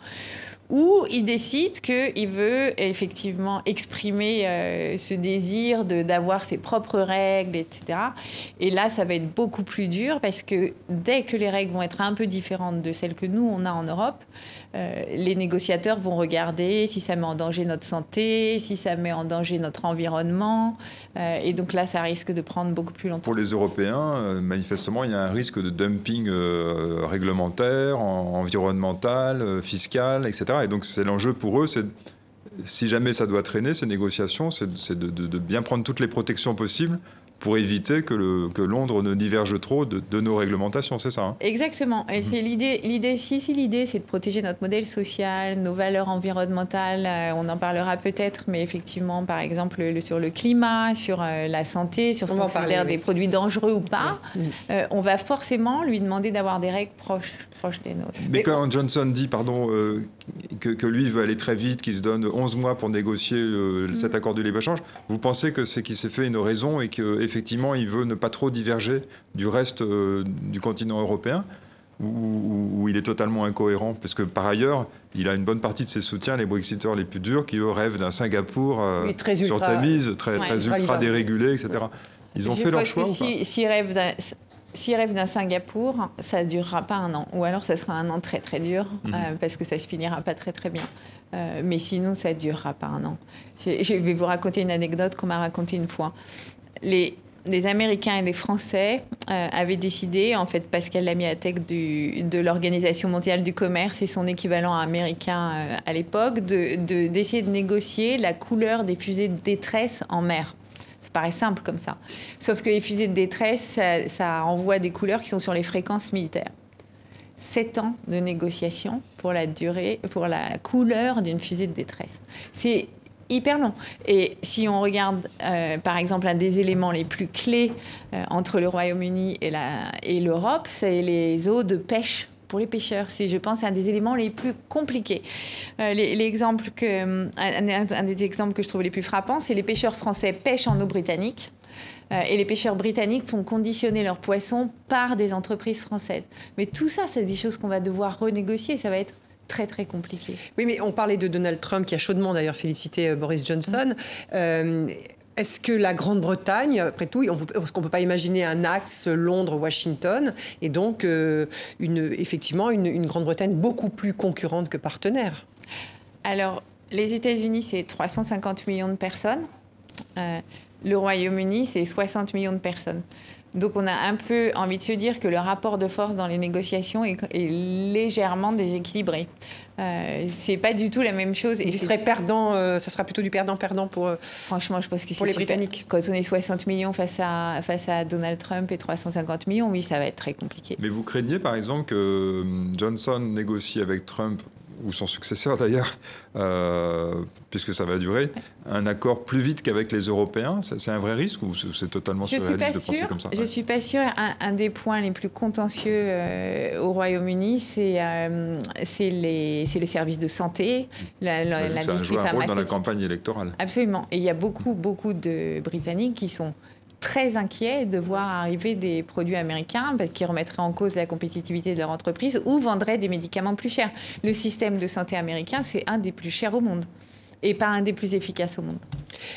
S3: ou il décide qu'il veut effectivement exprimer euh, ce désir d'avoir ses propres règles, etc. Et là, ça va être beaucoup plus dur parce que dès que les règles vont être un peu différentes de celles que nous, on a en Europe, euh, les négociateurs vont regarder si ça met en danger notre santé, si ça met en danger notre environnement. Euh, et donc là, ça risque de prendre beaucoup plus longtemps.
S4: Pour les Européens, manifestement, il y a un risque de dumping réglementaire, environnemental, fiscal, etc. Et donc c'est l'enjeu pour eux, c'est si jamais ça doit traîner, ces négociations, c'est de, bien prendre toutes les protections possibles pour éviter que, le, que, Londres ne diverge trop de, de nos réglementations, c'est ça hein?
S3: Exactement. Et mhm. c'est l'idée, l'idée, si, si l'idée, c'est de protéger notre modèle social, nos valeurs environnementales, euh, on en parlera peut-être, mais effectivement, par exemple, le, sur le climat, sur euh, la santé, sur ce qu'on considère des produits dangereux ou pas, euh, on va forcément lui demander d'avoir des règles proches, proches des nôtres.
S4: Mais, quand Johnson dit, pardon, que, que, lui veut aller très vite, qu'il se donne 11 mois pour négocier mhm. cet accord de libre-échange, vous pensez que c'est qu'il s'est fait une raison et que effectivement, il veut ne pas trop diverger du reste euh, du continent européen, où, il est totalement incohérent, parce que par ailleurs, il a une bonne partie de ses soutiens, les Brexiteurs les plus durs, qui eux rêvent d'un Singapour euh, sur Tamise, très, très ultra dérégulé, etc. Ils ont fait leur choix
S3: S'ils rêvent d'un s'il rêve d'un Singapour, ça ne durera pas un an. Ou alors, ça sera un an très, très dur, mhm. euh, parce que ça ne se finira pas très, très bien. mais sinon, ça ne durera pas un an. Je, vais vous raconter une anecdote qu'on m'a racontée une fois. Les, Américains et des Français euh, avaient décidé, en fait, Pascal à tête de l'Organisation mondiale du commerce et son équivalent américain euh, à l'époque, d'essayer de, négocier la couleur des fusées de détresse en mer. Ça paraît simple comme ça. Sauf que les fusées de détresse, ça, envoie des couleurs qui sont sur les fréquences militaires. Sept ans de négociation pour la durée, pour la couleur d'une fusée de détresse. C'est hyper long. Et si on regarde, euh, par exemple, un des éléments les plus clés euh, entre le Royaume-Uni et l'Europe, c'est les eaux de pêche pour les pêcheurs. C'est, je pense, un des éléments les plus compliqués. Euh, l'exemple que, un, des exemples que je trouve les plus frappants, c'est les pêcheurs français pêchent en eau britannique. et les pêcheurs britanniques font conditionner leurs poissons par des entreprises françaises. Mais tout ça, c'est des choses qu'on va devoir renégocier. Ça va être très très compliqué.
S1: Oui, mais on parlait de Donald Trump qui a chaudement d'ailleurs félicité euh, Boris Johnson. Mm. Euh, est-ce que la Grande-Bretagne, après tout, on parce qu'on ne peut pas imaginer un axe Londres-Washington, et donc euh, une, effectivement une, Grande-Bretagne beaucoup plus concurrente que partenaire?
S3: Alors, les États-Unis, c'est 350 millions de personnes. le Royaume-Uni, c'est 60 millions de personnes. Donc on a un peu envie de se dire que le rapport de force dans les négociations est, légèrement déséquilibré. Euh, c'est pas du tout la même chose.
S1: Et ce serait perdant, euh, ça sera plutôt du perdant-perdant pour. Euh,
S3: Franchement, je pense que pour les Britanniques. Quand on est 60 millions face à face à Donald Trump et 350 millions, oui, ça va être très compliqué.
S4: Mais vous craignez, par exemple, que hum, Johnson négocie avec Trump ou son successeur d'ailleurs, euh, puisque ça va durer, un accord plus vite qu'avec les Européens C'est un vrai risque ou c'est totalement surréaliste de penser comme ça?
S3: Je ne suis pas sûre. Un, des points les plus contentieux euh, au Royaume-Uni, c'est euh, le service de santé,
S4: l'industrie pharmaceutique. un rôle dans la campagne électorale.
S3: Absolument. Et il y a beaucoup, beaucoup de Britanniques qui sont très inquiets de voir arriver des produits américains qui remettraient en cause la compétitivité de leur entreprise ou vendraient des médicaments plus chers. Le système de santé américain, c'est un des plus chers au monde et pas un des plus efficaces au monde.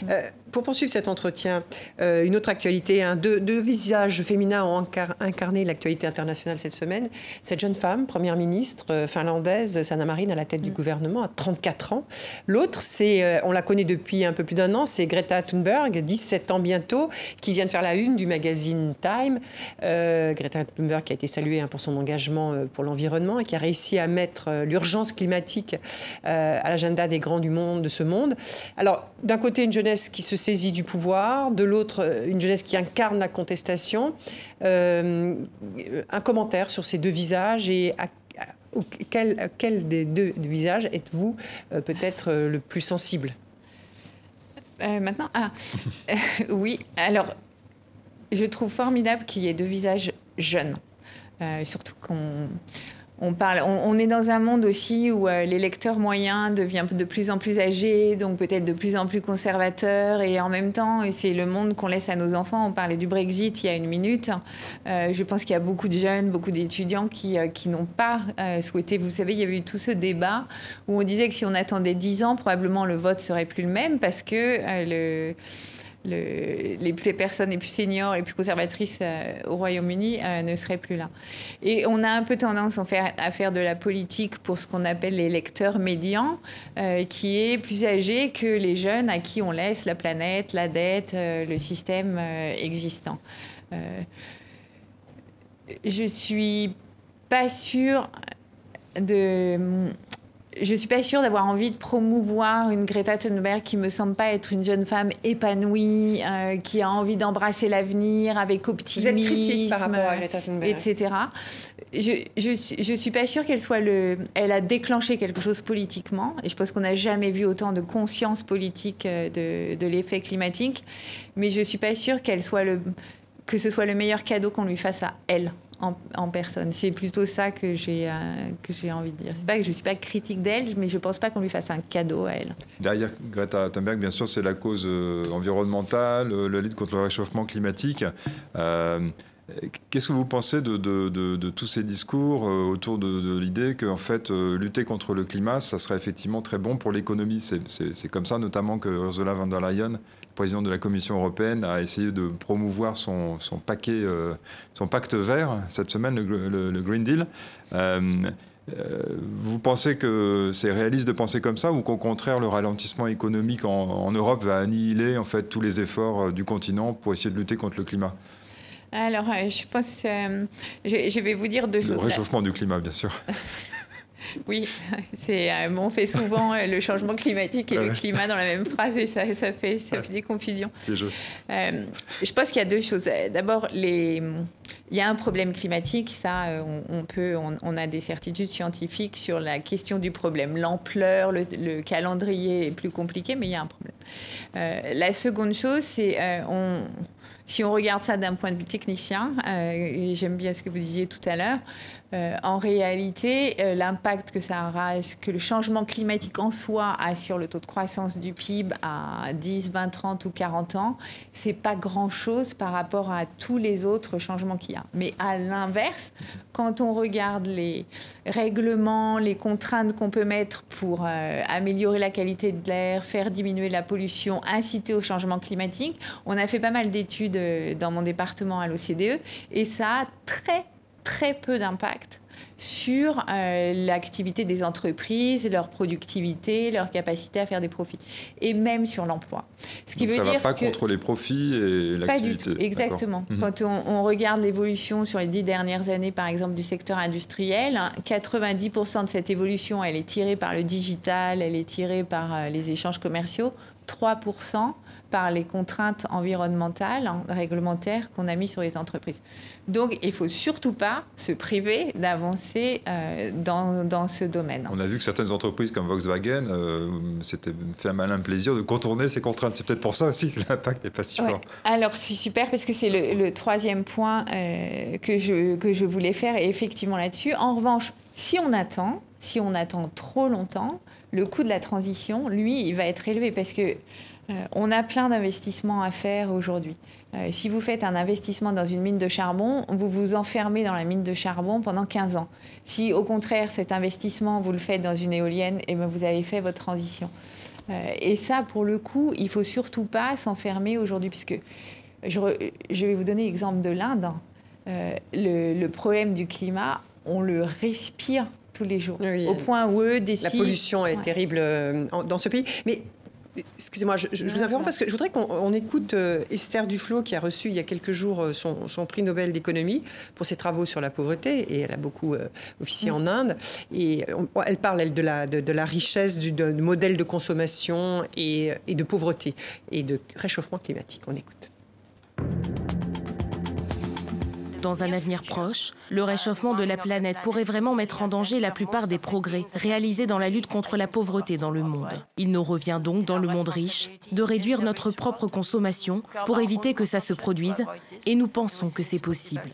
S1: Euh, pour poursuivre cet entretien, euh, une autre actualité, hein, deux, visages féminins ont incarné l'actualité internationale cette semaine. Cette jeune femme, première ministre euh, finlandaise, Sanna Marin, à la tête du mm. gouvernement, à 34 ans. L'autre, c'est, on la connaît depuis un peu plus d'un an, c'est Greta Thunberg, 17 ans bientôt, qui vient de faire la une du magazine Time. Greta Thunberg qui a été saluée hein, pour son engagement pour l'environnement et qui a réussi à mettre l'urgence climatique à l'agenda des grands du monde, de ce monde. Alors, d'un côté, une jeunesse qui se saisit du pouvoir, de l'autre, euh, une jeunesse qui incarne la contestation. Euh, un commentaire sur ces deux visages et à, quel, des deux visages êtes-vous euh, peut-être le plus sensible?
S3: Maintenant, ah, oui. Alors, je trouve formidable qu'il y ait deux visages jeunes, surtout qu'on on, parle, on, est dans un monde aussi où euh, l'électeur moyen devient de plus en plus âgé, donc peut-être de plus en plus conservateur, et en même temps, c'est le monde qu'on laisse à nos enfants. On parlait du Brexit il y a une minute. Euh, je pense qu'il y a beaucoup de jeunes, beaucoup d'étudiants qui, euh, n'ont pas souhaité. Vous savez, il y avait eu tout ce débat où on disait que si on attendait 10 ans, probablement le vote serait plus le même parce que le les plus personnes les plus seniors, les plus conservatrices euh, au Royaume-Uni euh, ne seraient plus là. Et on a un peu tendance à faire de la politique pour ce qu'on appelle les lecteurs médians, euh, qui est plus âgé que les jeunes à qui on laisse la planète, la dette, le système existant. je suis pas sûre de je suis pas sûre d'avoir envie de promouvoir une Greta Thunberg qui me semble pas être une jeune femme épanouie, euh, qui a envie d'embrasser l'avenir avec optimisme.
S1: Vous êtes critique par rapport à Greta Thunberg.
S3: Etc. Je, je, je suis pas sûre qu'elle soit le. Elle a déclenché quelque chose politiquement, et je pense qu'on n'a jamais vu autant de conscience politique euh, de, de l'effet climatique, mais je suis pas sûre qu'elle soit le que ce soit le meilleur cadeau qu'on lui fasse à elle en, personne. C'est plutôt ça que j'ai euh, j'ai envie de dire. C'est pas que je suis pas critique d'elle, mais je pense pas qu'on lui fasse un cadeau à elle.
S4: Derrière Greta Thunberg, bien sûr, c'est la cause euh, environnementale, euh, la lutte contre le réchauffement climatique. Qu'est-ce que vous pensez de, tous ces discours autour de, l'idée qu'en fait, lutter contre le climat, ça serait effectivement très bon pour l'économie? C'est comme ça notamment que Ursula von der Leyen président de la Commission européenne a essayé de promouvoir son, paquet, euh, son pacte vert cette semaine, le, Green Deal. Euh, euh, vous pensez que c'est réaliste de penser comme ça ou qu'au contraire le ralentissement économique en, Europe va annihiler en fait tous les efforts du continent pour essayer de lutter contre le climat?
S3: Alors, je pense, je, vais vous dire deux choses.
S4: Le réchauffement du climat, bien sûr.
S3: Oui, c'est, euh, on fait souvent euh, le changement climatique et le climat dans la même phrase et ça, ça, fait, ça fait des confusions. Euh, je pense qu'il y a deux choses. D'abord, les, il y a un problème climatique, ça, on, peut, on, a des certitudes scientifiques sur la question du problème. L'ampleur, le, calendrier est plus compliqué, mais il y a un problème. la seconde chose, c'est on si on regarde ça d'un point de vue technicien, et j'aime bien ce que vous disiez tout à l'heure, euh, en réalité, euh, l'impact que ça aura, que le changement climatique en soi a sur le taux de croissance du PIB à 10, 20, 30 ou 40 ans, c'est pas grand-chose par rapport à tous les autres changements qu'il y a. Mais à l'inverse, quand on regarde les règlements, les contraintes qu'on peut mettre pour euh, améliorer la qualité de l'air, faire diminuer la pollution, inciter au changement climatique, on a fait pas mal d'études dans mon département à l'OCDE et ça a très très peu d'impact sur euh, l'activité des entreprises, leur productivité, leur capacité à faire des profits, et même sur l'emploi.
S4: Ce qui veut ça dire va pas contre les profits et l'activité.
S3: Pas du tout, exactement. Mhm. Quand on, regarde l'évolution sur les dix dernières années, par exemple, du secteur industriel, 90% de cette évolution, elle est tirée par le digital, elle est tirée par euh, les échanges commerciaux, 3% par les contraintes environnementales, réglementaires qu'on a mis sur les entreprises. Donc, il faut surtout pas se priver d'avancer euh, dans, dans, ce domaine.
S4: On a vu que certaines entreprises comme Volkswagen euh, s'étaient fait un malin plaisir de contourner ces contraintes. C'est peut-être pour ça aussi que l'impact n'est pas si fort.
S3: Alors, c'est super parce que c'est le, troisième point euh, que, je, que je voulais faire et effectivement là-dessus. En revanche, si on attend, si on attend trop longtemps, le coût de la transition, lui, il va être élevé parce que on a plein d'investissements à faire aujourd'hui. Euh, si vous faites un investissement dans une mine de charbon, vous vous enfermez dans la mine de charbon pendant 15 ans. Si au contraire cet investissement, vous le faites dans une éolienne, et eh ben, vous avez fait votre transition. Euh, et ça, pour le coup, il faut surtout pas s'enfermer aujourd'hui, puisque je, vais vous donner l'exemple de l'Inde. Le, problème du climat, on le respire tous les jours, au point où eux décident...
S1: La pollution est terrible dans ce pays. Mais Excusez-moi, je, vous interromps parce que je voudrais qu'on écoute euh, Esther Duflo qui a reçu il y a quelques jours euh, son, prix Nobel d'économie pour ses travaux sur la pauvreté et elle a beaucoup euh, officié en Inde et elle parle elle de la, de, la richesse du, modèle de consommation et, et de pauvreté et de réchauffement climatique. On écoute.
S10: Dans un avenir proche, le réchauffement de la planète pourrait vraiment mettre en danger la plupart des progrès réalisés dans la lutte contre la pauvreté dans le monde. Il nous revient donc, dans le monde riche, de réduire notre propre consommation pour éviter que ça se produise, et nous pensons que c'est possible.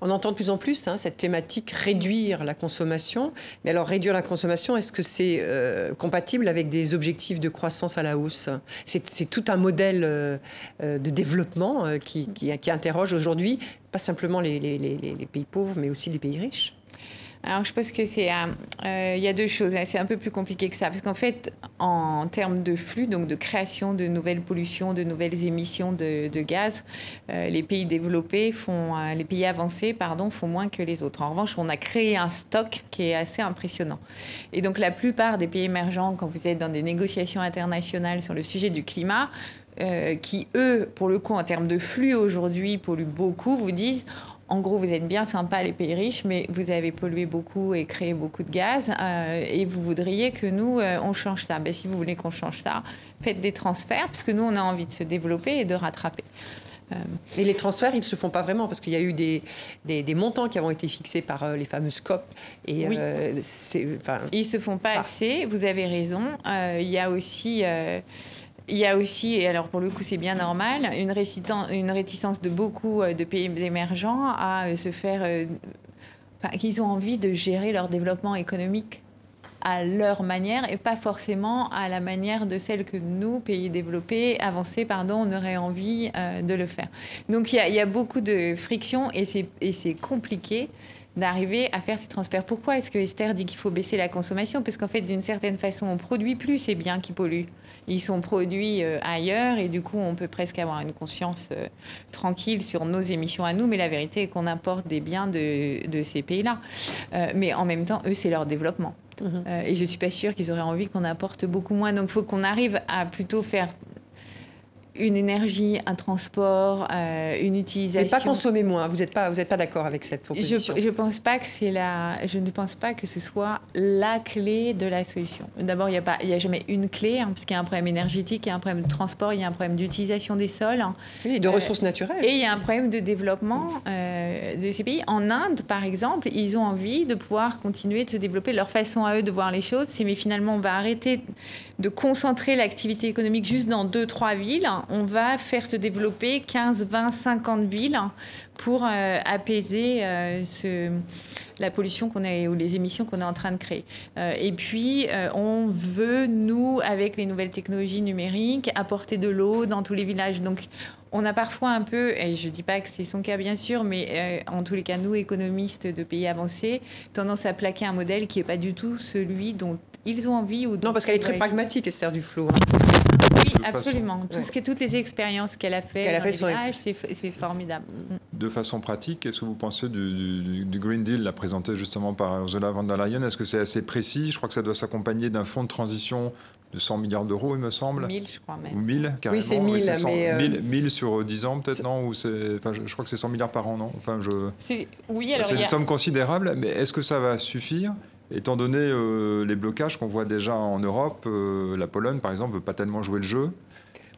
S1: On entend de plus en plus hein, cette thématique réduire la consommation. Mais alors réduire la consommation, est-ce que c'est euh, compatible avec des objectifs de croissance à la hausse? C'est, tout un modèle euh, euh, de développement qui, interroge aujourd'hui pas simplement les pays pauvres, mais aussi les pays riches.
S3: Alors, je pense que c'est, euh, il y a deux choses. Hein. C'est un peu plus compliqué que ça, parce qu'en fait, en termes de flux, donc de création de nouvelles pollutions, de nouvelles émissions de, gaz, euh, les pays développés font, euh, les pays avancés, pardon, font moins que les autres. En revanche, on a créé un stock qui est assez impressionnant. Et donc, la plupart des pays émergents, quand vous êtes dans des négociations internationales sur le sujet du climat, qui, eux, pour le coup, en termes de flux aujourd'hui, polluent beaucoup, vous disent en gros, vous êtes bien sympa les pays riches, mais vous avez pollué beaucoup et créé beaucoup de gaz, euh, et vous voudriez que nous, euh, on change ça. Ben, si vous voulez qu'on change ça, faites des transferts, parce que nous, on a envie de se développer et de rattraper.
S1: Euh, et les transferts, ils ne se font pas vraiment parce qu'il y a eu des, des, montants qui ont été fixés par les fameuses COP. Et
S3: oui. ils ne se font pas, assez, vous avez raison. Il y a aussi il y a aussi, et alors pour le coup c'est bien normal, une, réticence de beaucoup euh, de pays émergents à euh, se faire... Euh, qu'ils ont envie de gérer leur développement économique à leur manière et pas forcément à la manière de celle que nous, pays développés, avancés, pardon, on aurait envie de le faire. Donc il y, a, beaucoup de friction et c'est compliqué d'arriver à faire ces transferts. Pourquoi est-ce que Esther dit qu'il faut baisser la consommation? Parce qu'en fait, d'une certaine façon, on produit plus ces biens qui polluent ils sont produits euh, ailleurs et du coup on peut presque avoir une conscience euh, tranquille sur nos émissions à nous, mais la vérité est qu'on importe des biens de, de ces pays-là. Euh, mais en même temps, eux, c'est leur développement. Mhm. et je ne suis pas sûre qu'ils auraient envie qu'on apporte beaucoup moins. Donc il faut qu'on arrive à plutôt faire une énergie, un transport, euh, une utilisation.
S1: Mais pas consommer moins. Vous n'êtes pas, vous êtes pas d'accord avec cette proposition.
S3: Je, je pense pas que c'est la. Je ne pense pas que ce soit la clé de la solution. D'abord, il n'y a pas, il y a jamais une clé, hein, puisqu'il y a un problème énergétique, il y a un problème de transport, il y a un problème d'utilisation des sols. Hein.
S1: Oui, de euh, ressources naturelles.
S3: Et il y a un problème de développement euh, de ces pays. En Inde, par exemple, ils ont envie de pouvoir continuer de se développer. Leur façon à eux de voir les choses, c'est mais finalement, on va arrêter de concentrer l'activité économique juste dans deux, trois villes on va faire se développer 15, 20, 50 villes pour euh, apaiser euh, ce, la pollution qu'on a ou les émissions qu'on est en train de créer. Euh, et puis, on veut, nous, avec les nouvelles technologies numériques, apporter de l'eau dans tous les villages. Donc, on a parfois un peu, et je ne dis pas que c'est son cas bien sûr, mais en tous les cas, nous, économistes de pays avancés, tendance à plaquer un modèle qui n'est pas du tout celui dont ils ont envie ou
S1: Non, parce qu'elle est très pragmatique, Esther Duflo.
S3: Oui, absolument. Tout ce que, toutes les expériences qu'elle a fait,
S1: a fait
S3: c'est formidable.
S4: De façon pratique, qu'est-ce que vous pensez du, Green Deal, la présenté justement par Ursula von der Leyen Est-ce que c'est assez précis? Je crois que ça doit s'accompagner d'un fonds de transition de 100 milliards d'euros, il me semble.
S3: 1000, je crois même.
S4: Ou 1000, carrément.
S1: Oui, c'est 1000,
S4: mais... 1000, euh, sur 10 ans, peut-être, non? Ou enfin, je, crois que c'est 100 milliards par an, non? Enfin, je...
S3: Oui, alors...
S4: C'est une somme considérable, mais est-ce que ça va suffire? Étant donné euh, les blocages qu'on voit déjà en Europe, euh, la Pologne, par exemple, ne veut pas tellement jouer le jeu.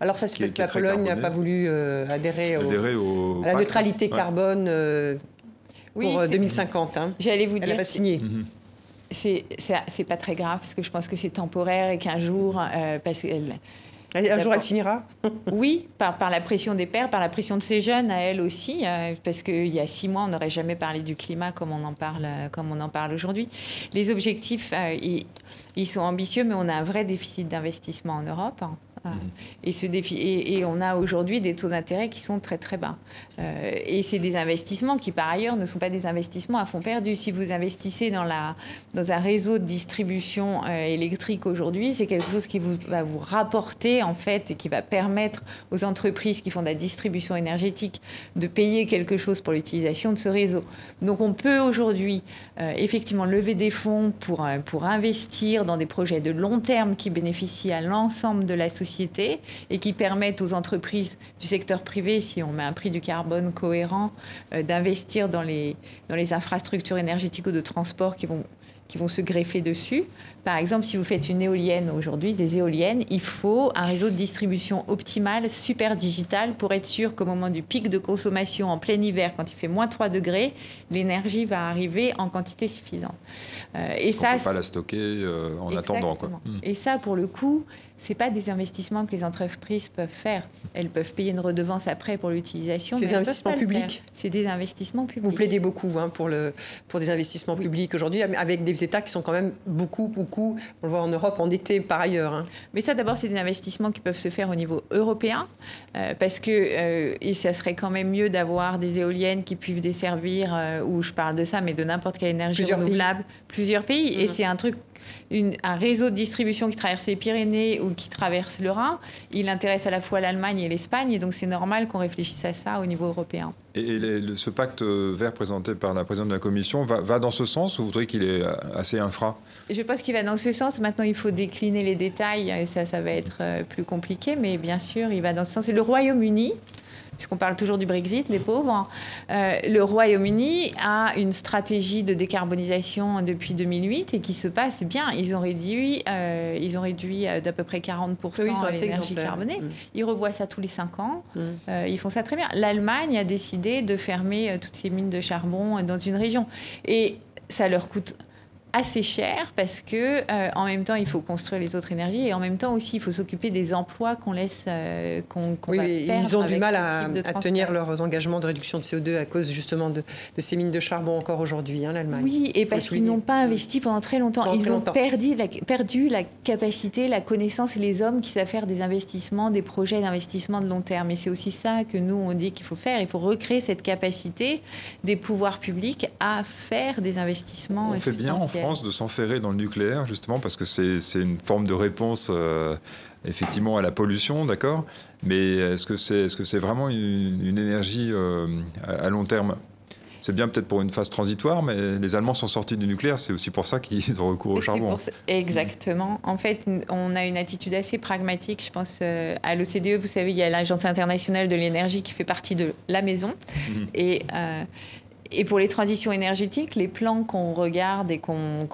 S1: Alors ça, c'est que la Pologne n'a pas voulu euh, adhérer, au, à la neutralité carbone pour 2050. Hein.
S3: J'allais vous dire.
S1: Elle n'a pas signé.
S4: Mhm.
S3: C'est pas très grave parce que je pense que c'est temporaire et qu'un jour, parce qu'elle
S1: un jour, elle signera
S3: Oui, par, par, la pression des pères, par la pression de ces jeunes, à elle aussi, euh, parce qu'il y a six mois, on n'aurait jamais parlé du climat comme on en parle, comme on en parle aujourd'hui. Les objectifs, euh, ils, ils, sont ambitieux, mais on a un vrai déficit d'investissement en Europe. Ah. Mhm. Et, ce défi, et, on a aujourd'hui des taux d'intérêt qui sont très très bas. Euh, et c'est des investissements qui par ailleurs ne sont pas des investissements à fond perdu. Si vous investissez dans, la, dans un réseau de distribution euh, électrique aujourd'hui, c'est quelque chose qui vous, va vous rapporter en fait et qui va permettre aux entreprises qui font de la distribution énergétique de payer quelque chose pour l'utilisation de ce réseau. Donc on peut aujourd'hui euh, effectivement lever des fonds pour, pour investir dans des projets de long terme qui bénéficient à l'ensemble de la société et qui permettent aux entreprises du secteur privé, si on met un prix du carbone cohérent, euh, d'investir dans les, dans les infrastructures énergétiques ou de transport qui vont qui vont se greffer dessus. Par exemple, si vous faites une éolienne aujourd'hui, des éoliennes, il faut un réseau de distribution optimal, super digital, pour être sûr qu'au moment du pic de consommation en plein hiver, quand il fait moins 3 degrés, l'énergie va arriver en quantité suffisante.
S4: Euh, et On ça, ne peut pas la stocker euh, en attendant. Quoi.
S3: Et ça, pour le coup, c'est pas des investissements que les entreprises peuvent faire. Elles peuvent payer une redevance après pour l'utilisation.
S1: C'est des investissements publics.
S3: C'est des investissements publics.
S1: Vous plaidez beaucoup hein, pour, le, pour des investissements publics aujourd'hui, avec des États qui sont quand même beaucoup, beaucoup, on le voit en Europe, endettés par ailleurs. Hein.
S3: Mais ça, d'abord, c'est des investissements qui peuvent se faire au niveau européen, euh, parce que euh, et ça serait quand même mieux d'avoir des éoliennes qui puissent desservir, euh, ou je parle de ça, mais de n'importe quelle énergie renouvelable, plusieurs pays. Et mmh. c'est un truc un réseau de distribution qui traverse les Pyrénées ou qui traverse le Rhin, il intéresse à la fois l'Allemagne et l'Espagne, et donc c'est normal qu'on réfléchisse à ça au niveau européen.
S4: Et, ce pacte vert présenté par la présidente de la Commission va, dans ce sens ou vous trouvez qu'il est assez infra?
S3: Je pense qu'il va dans ce sens. Maintenant, il faut décliner les détails et ça, ça va être euh, plus compliqué, mais bien sûr, il va dans ce sens. Et le Royaume-Uni, puisqu'on parle toujours du Brexit, les pauvres, euh, le Royaume-Uni a une stratégie de décarbonisation depuis 2008 et qui se passe bien. Ils ont réduit, euh, ils ont réduit euh, d'à peu près 40% l'énergie carbonée. Mm. Ils revoient ça tous les 5 ans. Mm. ils font ça très bien. L'Allemagne a décidé de fermer toutes ces mines de charbon dans une région. Et ça leur coûte assez cher parce que euh, en même temps il faut construire les autres énergies et en même temps aussi il faut s'occuper des emplois qu'on laisse euh, qu'on
S1: oui, ils ont du mal à, tenir leurs engagements de réduction de CO2 à cause justement de, ces mines de charbon encore aujourd'hui hein, l'Allemagne.
S3: Oui et parce qu'ils n'ont pas investi pendant très longtemps. Ils ont perdu la, perdu la capacité la connaissance et les hommes qui savent faire des investissements des projets d'investissement de long terme. Et c'est aussi ça que nous on dit qu'il faut faire. Il faut recréer cette capacité des pouvoirs publics à faire des investissements
S4: on fait bien de s'enferrer dans le nucléaire, justement, parce que c'est une forme de réponse euh, effectivement à la pollution, d'accord? Mais est-ce que c'est est -ce c'est vraiment une, énergie euh, à long terme? C'est bien peut-être pour une phase transitoire, mais les Allemands sont sortis du nucléaire, c'est aussi pour ça qu'ils ont recours au charbon.
S3: Exactement. En fait, on a une attitude assez pragmatique, je pense, euh, à l'OCDE. Vous savez, il y a l'Agence internationale de l'énergie qui fait partie de la maison. Mhm. Et et pour les transitions énergétiques, les plans qu'on regarde et qu'on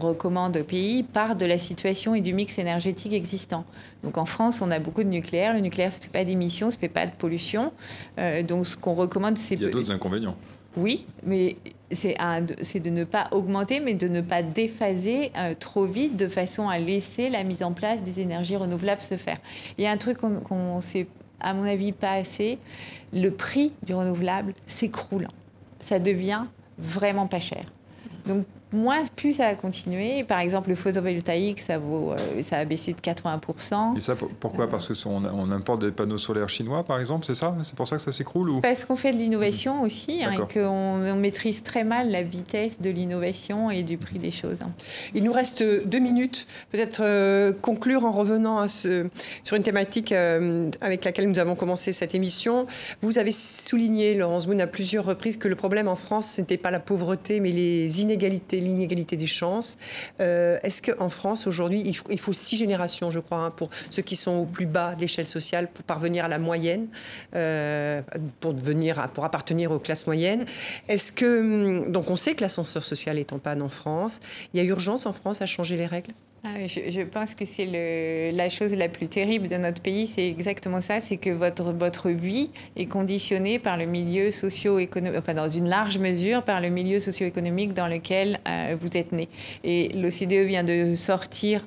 S3: recommande aux pays partent de la situation et du mix énergétique existant. Donc en France, on a beaucoup de nucléaire. Le nucléaire, ça ne fait pas d'émissions, ça ne fait pas de pollution. Euh, donc ce qu'on recommande, c'est...
S4: Il y a d'autres inconvénients.
S3: Oui, mais c'est de ne pas augmenter, mais de ne pas déphaser euh, trop vite de façon à laisser la mise en place des énergies renouvelables se faire. Il y a un truc qu'on ne sait, à mon avis, pas assez. Le prix du renouvelable s'écroule ça devient vraiment pas cher. Moins, plus ça va continuer. Par exemple, le photovoltaïque, ça, vaut, euh, ça a baissé de 80%.
S4: Et ça, pourquoi? Parce qu'on on importe des panneaux solaires chinois, par exemple, c'est ça? C'est pour ça que ça s'écroule ou...
S3: Parce qu'on fait de l'innovation aussi, hein, et qu'on maîtrise très mal la vitesse de l'innovation et du prix des choses. Hein.
S1: Il nous reste deux minutes. Peut-être euh, conclure en revenant à ce, sur une thématique euh, avec laquelle nous avons commencé cette émission. Vous avez souligné, Laurence Moon, à plusieurs reprises que le problème en France, ce n'était pas la pauvreté, mais les inégalités l'inégalité des chances. Euh, est-ce qu'en France, aujourd'hui, il, faut six générations, je crois, hein, pour ceux qui sont au plus bas de l'échelle sociale, pour parvenir à la moyenne, euh, pour, devenir, pour appartenir aux classes moyennes Est-ce que. Hum, donc, on sait que l'ascenseur social est en panne en France. Il y a urgence en France à changer les règles?
S3: Ah je, pense que c'est la chose la plus terrible de notre pays, c'est exactement ça, c'est que votre, votre vie est conditionnée par le milieu socio-économique, enfin dans une large mesure par le milieu socio-économique dans lequel euh, vous êtes né. Et l'OCDE vient de sortir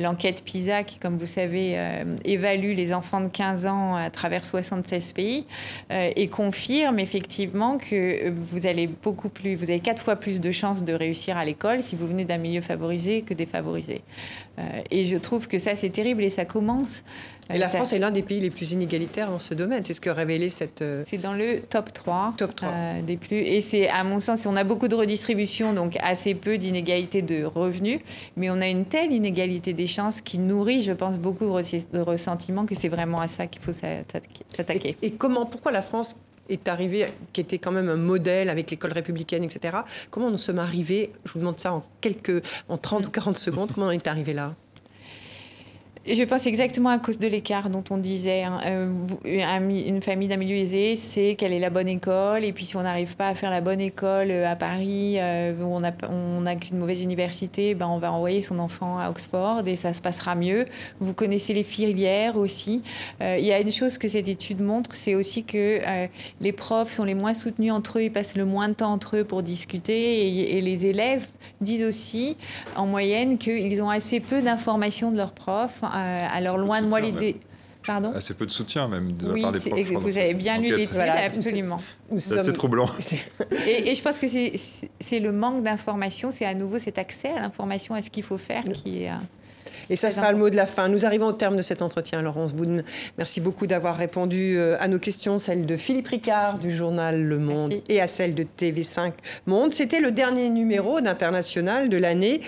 S3: l'enquête PISA qui, comme vous savez, euh, évalue les enfants de 15 ans à travers 76 pays et confirme effectivement que vous beaucoup plus, vous avez quatre fois plus de chances de réussir à l'école si vous venez d'un milieu favorisé que défavorisé. Euh, et je trouve que ça, c'est terrible et ça commence.
S1: Euh, et la France est l'un des pays les plus inégalitaires dans ce domaine. C'est ce que révélait cette. Euh,
S3: c'est dans le top 3.
S1: Top 3.
S3: des plus. Et c'est, à mon sens, on a beaucoup de redistribution, donc assez peu d'inégalité de revenus. Mais on a une telle inégalité des chances qui nourrit, je pense, beaucoup de ressentiments que c'est vraiment à ça qu'il faut s'attaquer.
S1: et comment, pourquoi la France est arrivé, qui était quand même un modèle avec l'école républicaine, etc. Comment nous sommes arrivés, je vous demande ça en quelques, en 30 ou 40 secondes, comment on est arrivé là?
S3: Je pense exactement à cause de l'écart dont on disait. Hein. Euh, une famille d'un milieu aisé, c'est quelle est la bonne école. Et puis si on n'arrive pas à faire la bonne école euh, à Paris, euh, où on n'a qu'une mauvaise université, ben on va envoyer son enfant à Oxford et ça se passera mieux. Vous connaissez les filières aussi. il y a une chose que cette étude montre, c'est aussi que les profs sont les moins soutenus entre eux, ils passent le moins de temps entre eux pour discuter. Et, les élèves disent aussi, en moyenne, qu'ils ont assez peu d'informations de leurs profs alors, loin de moi l'idée.
S4: Pardon Assez peu de soutien même de
S3: la
S4: part des profs.
S3: Vous avez bien lu l'étude, voilà, absolument.
S4: C'est troublant.
S3: Et, et, je pense que c'est le manque d'information, c'est à nouveau cet accès à l'information, à ce qu'il faut faire qui est...
S1: Et ça sera le mot de la fin. Nous arrivons au terme de cet entretien, Laurence Boone. Merci beaucoup d'avoir répondu euh, à nos questions, celles de Philippe Ricard du journal Le Monde et à celles de TV5 Monde. C'était le dernier numéro d'International de l'année.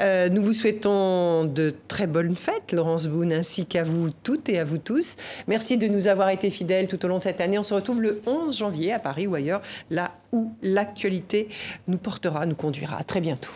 S1: Euh, nous vous souhaitons de très bonnes fêtes, Laurence Boone, ainsi qu'à vous toutes et à vous tous. Merci de nous avoir été fidèles tout au long de cette année. On se retrouve le 11 janvier à Paris ou ailleurs, là où l'actualité nous portera, nous conduira. À très bientôt.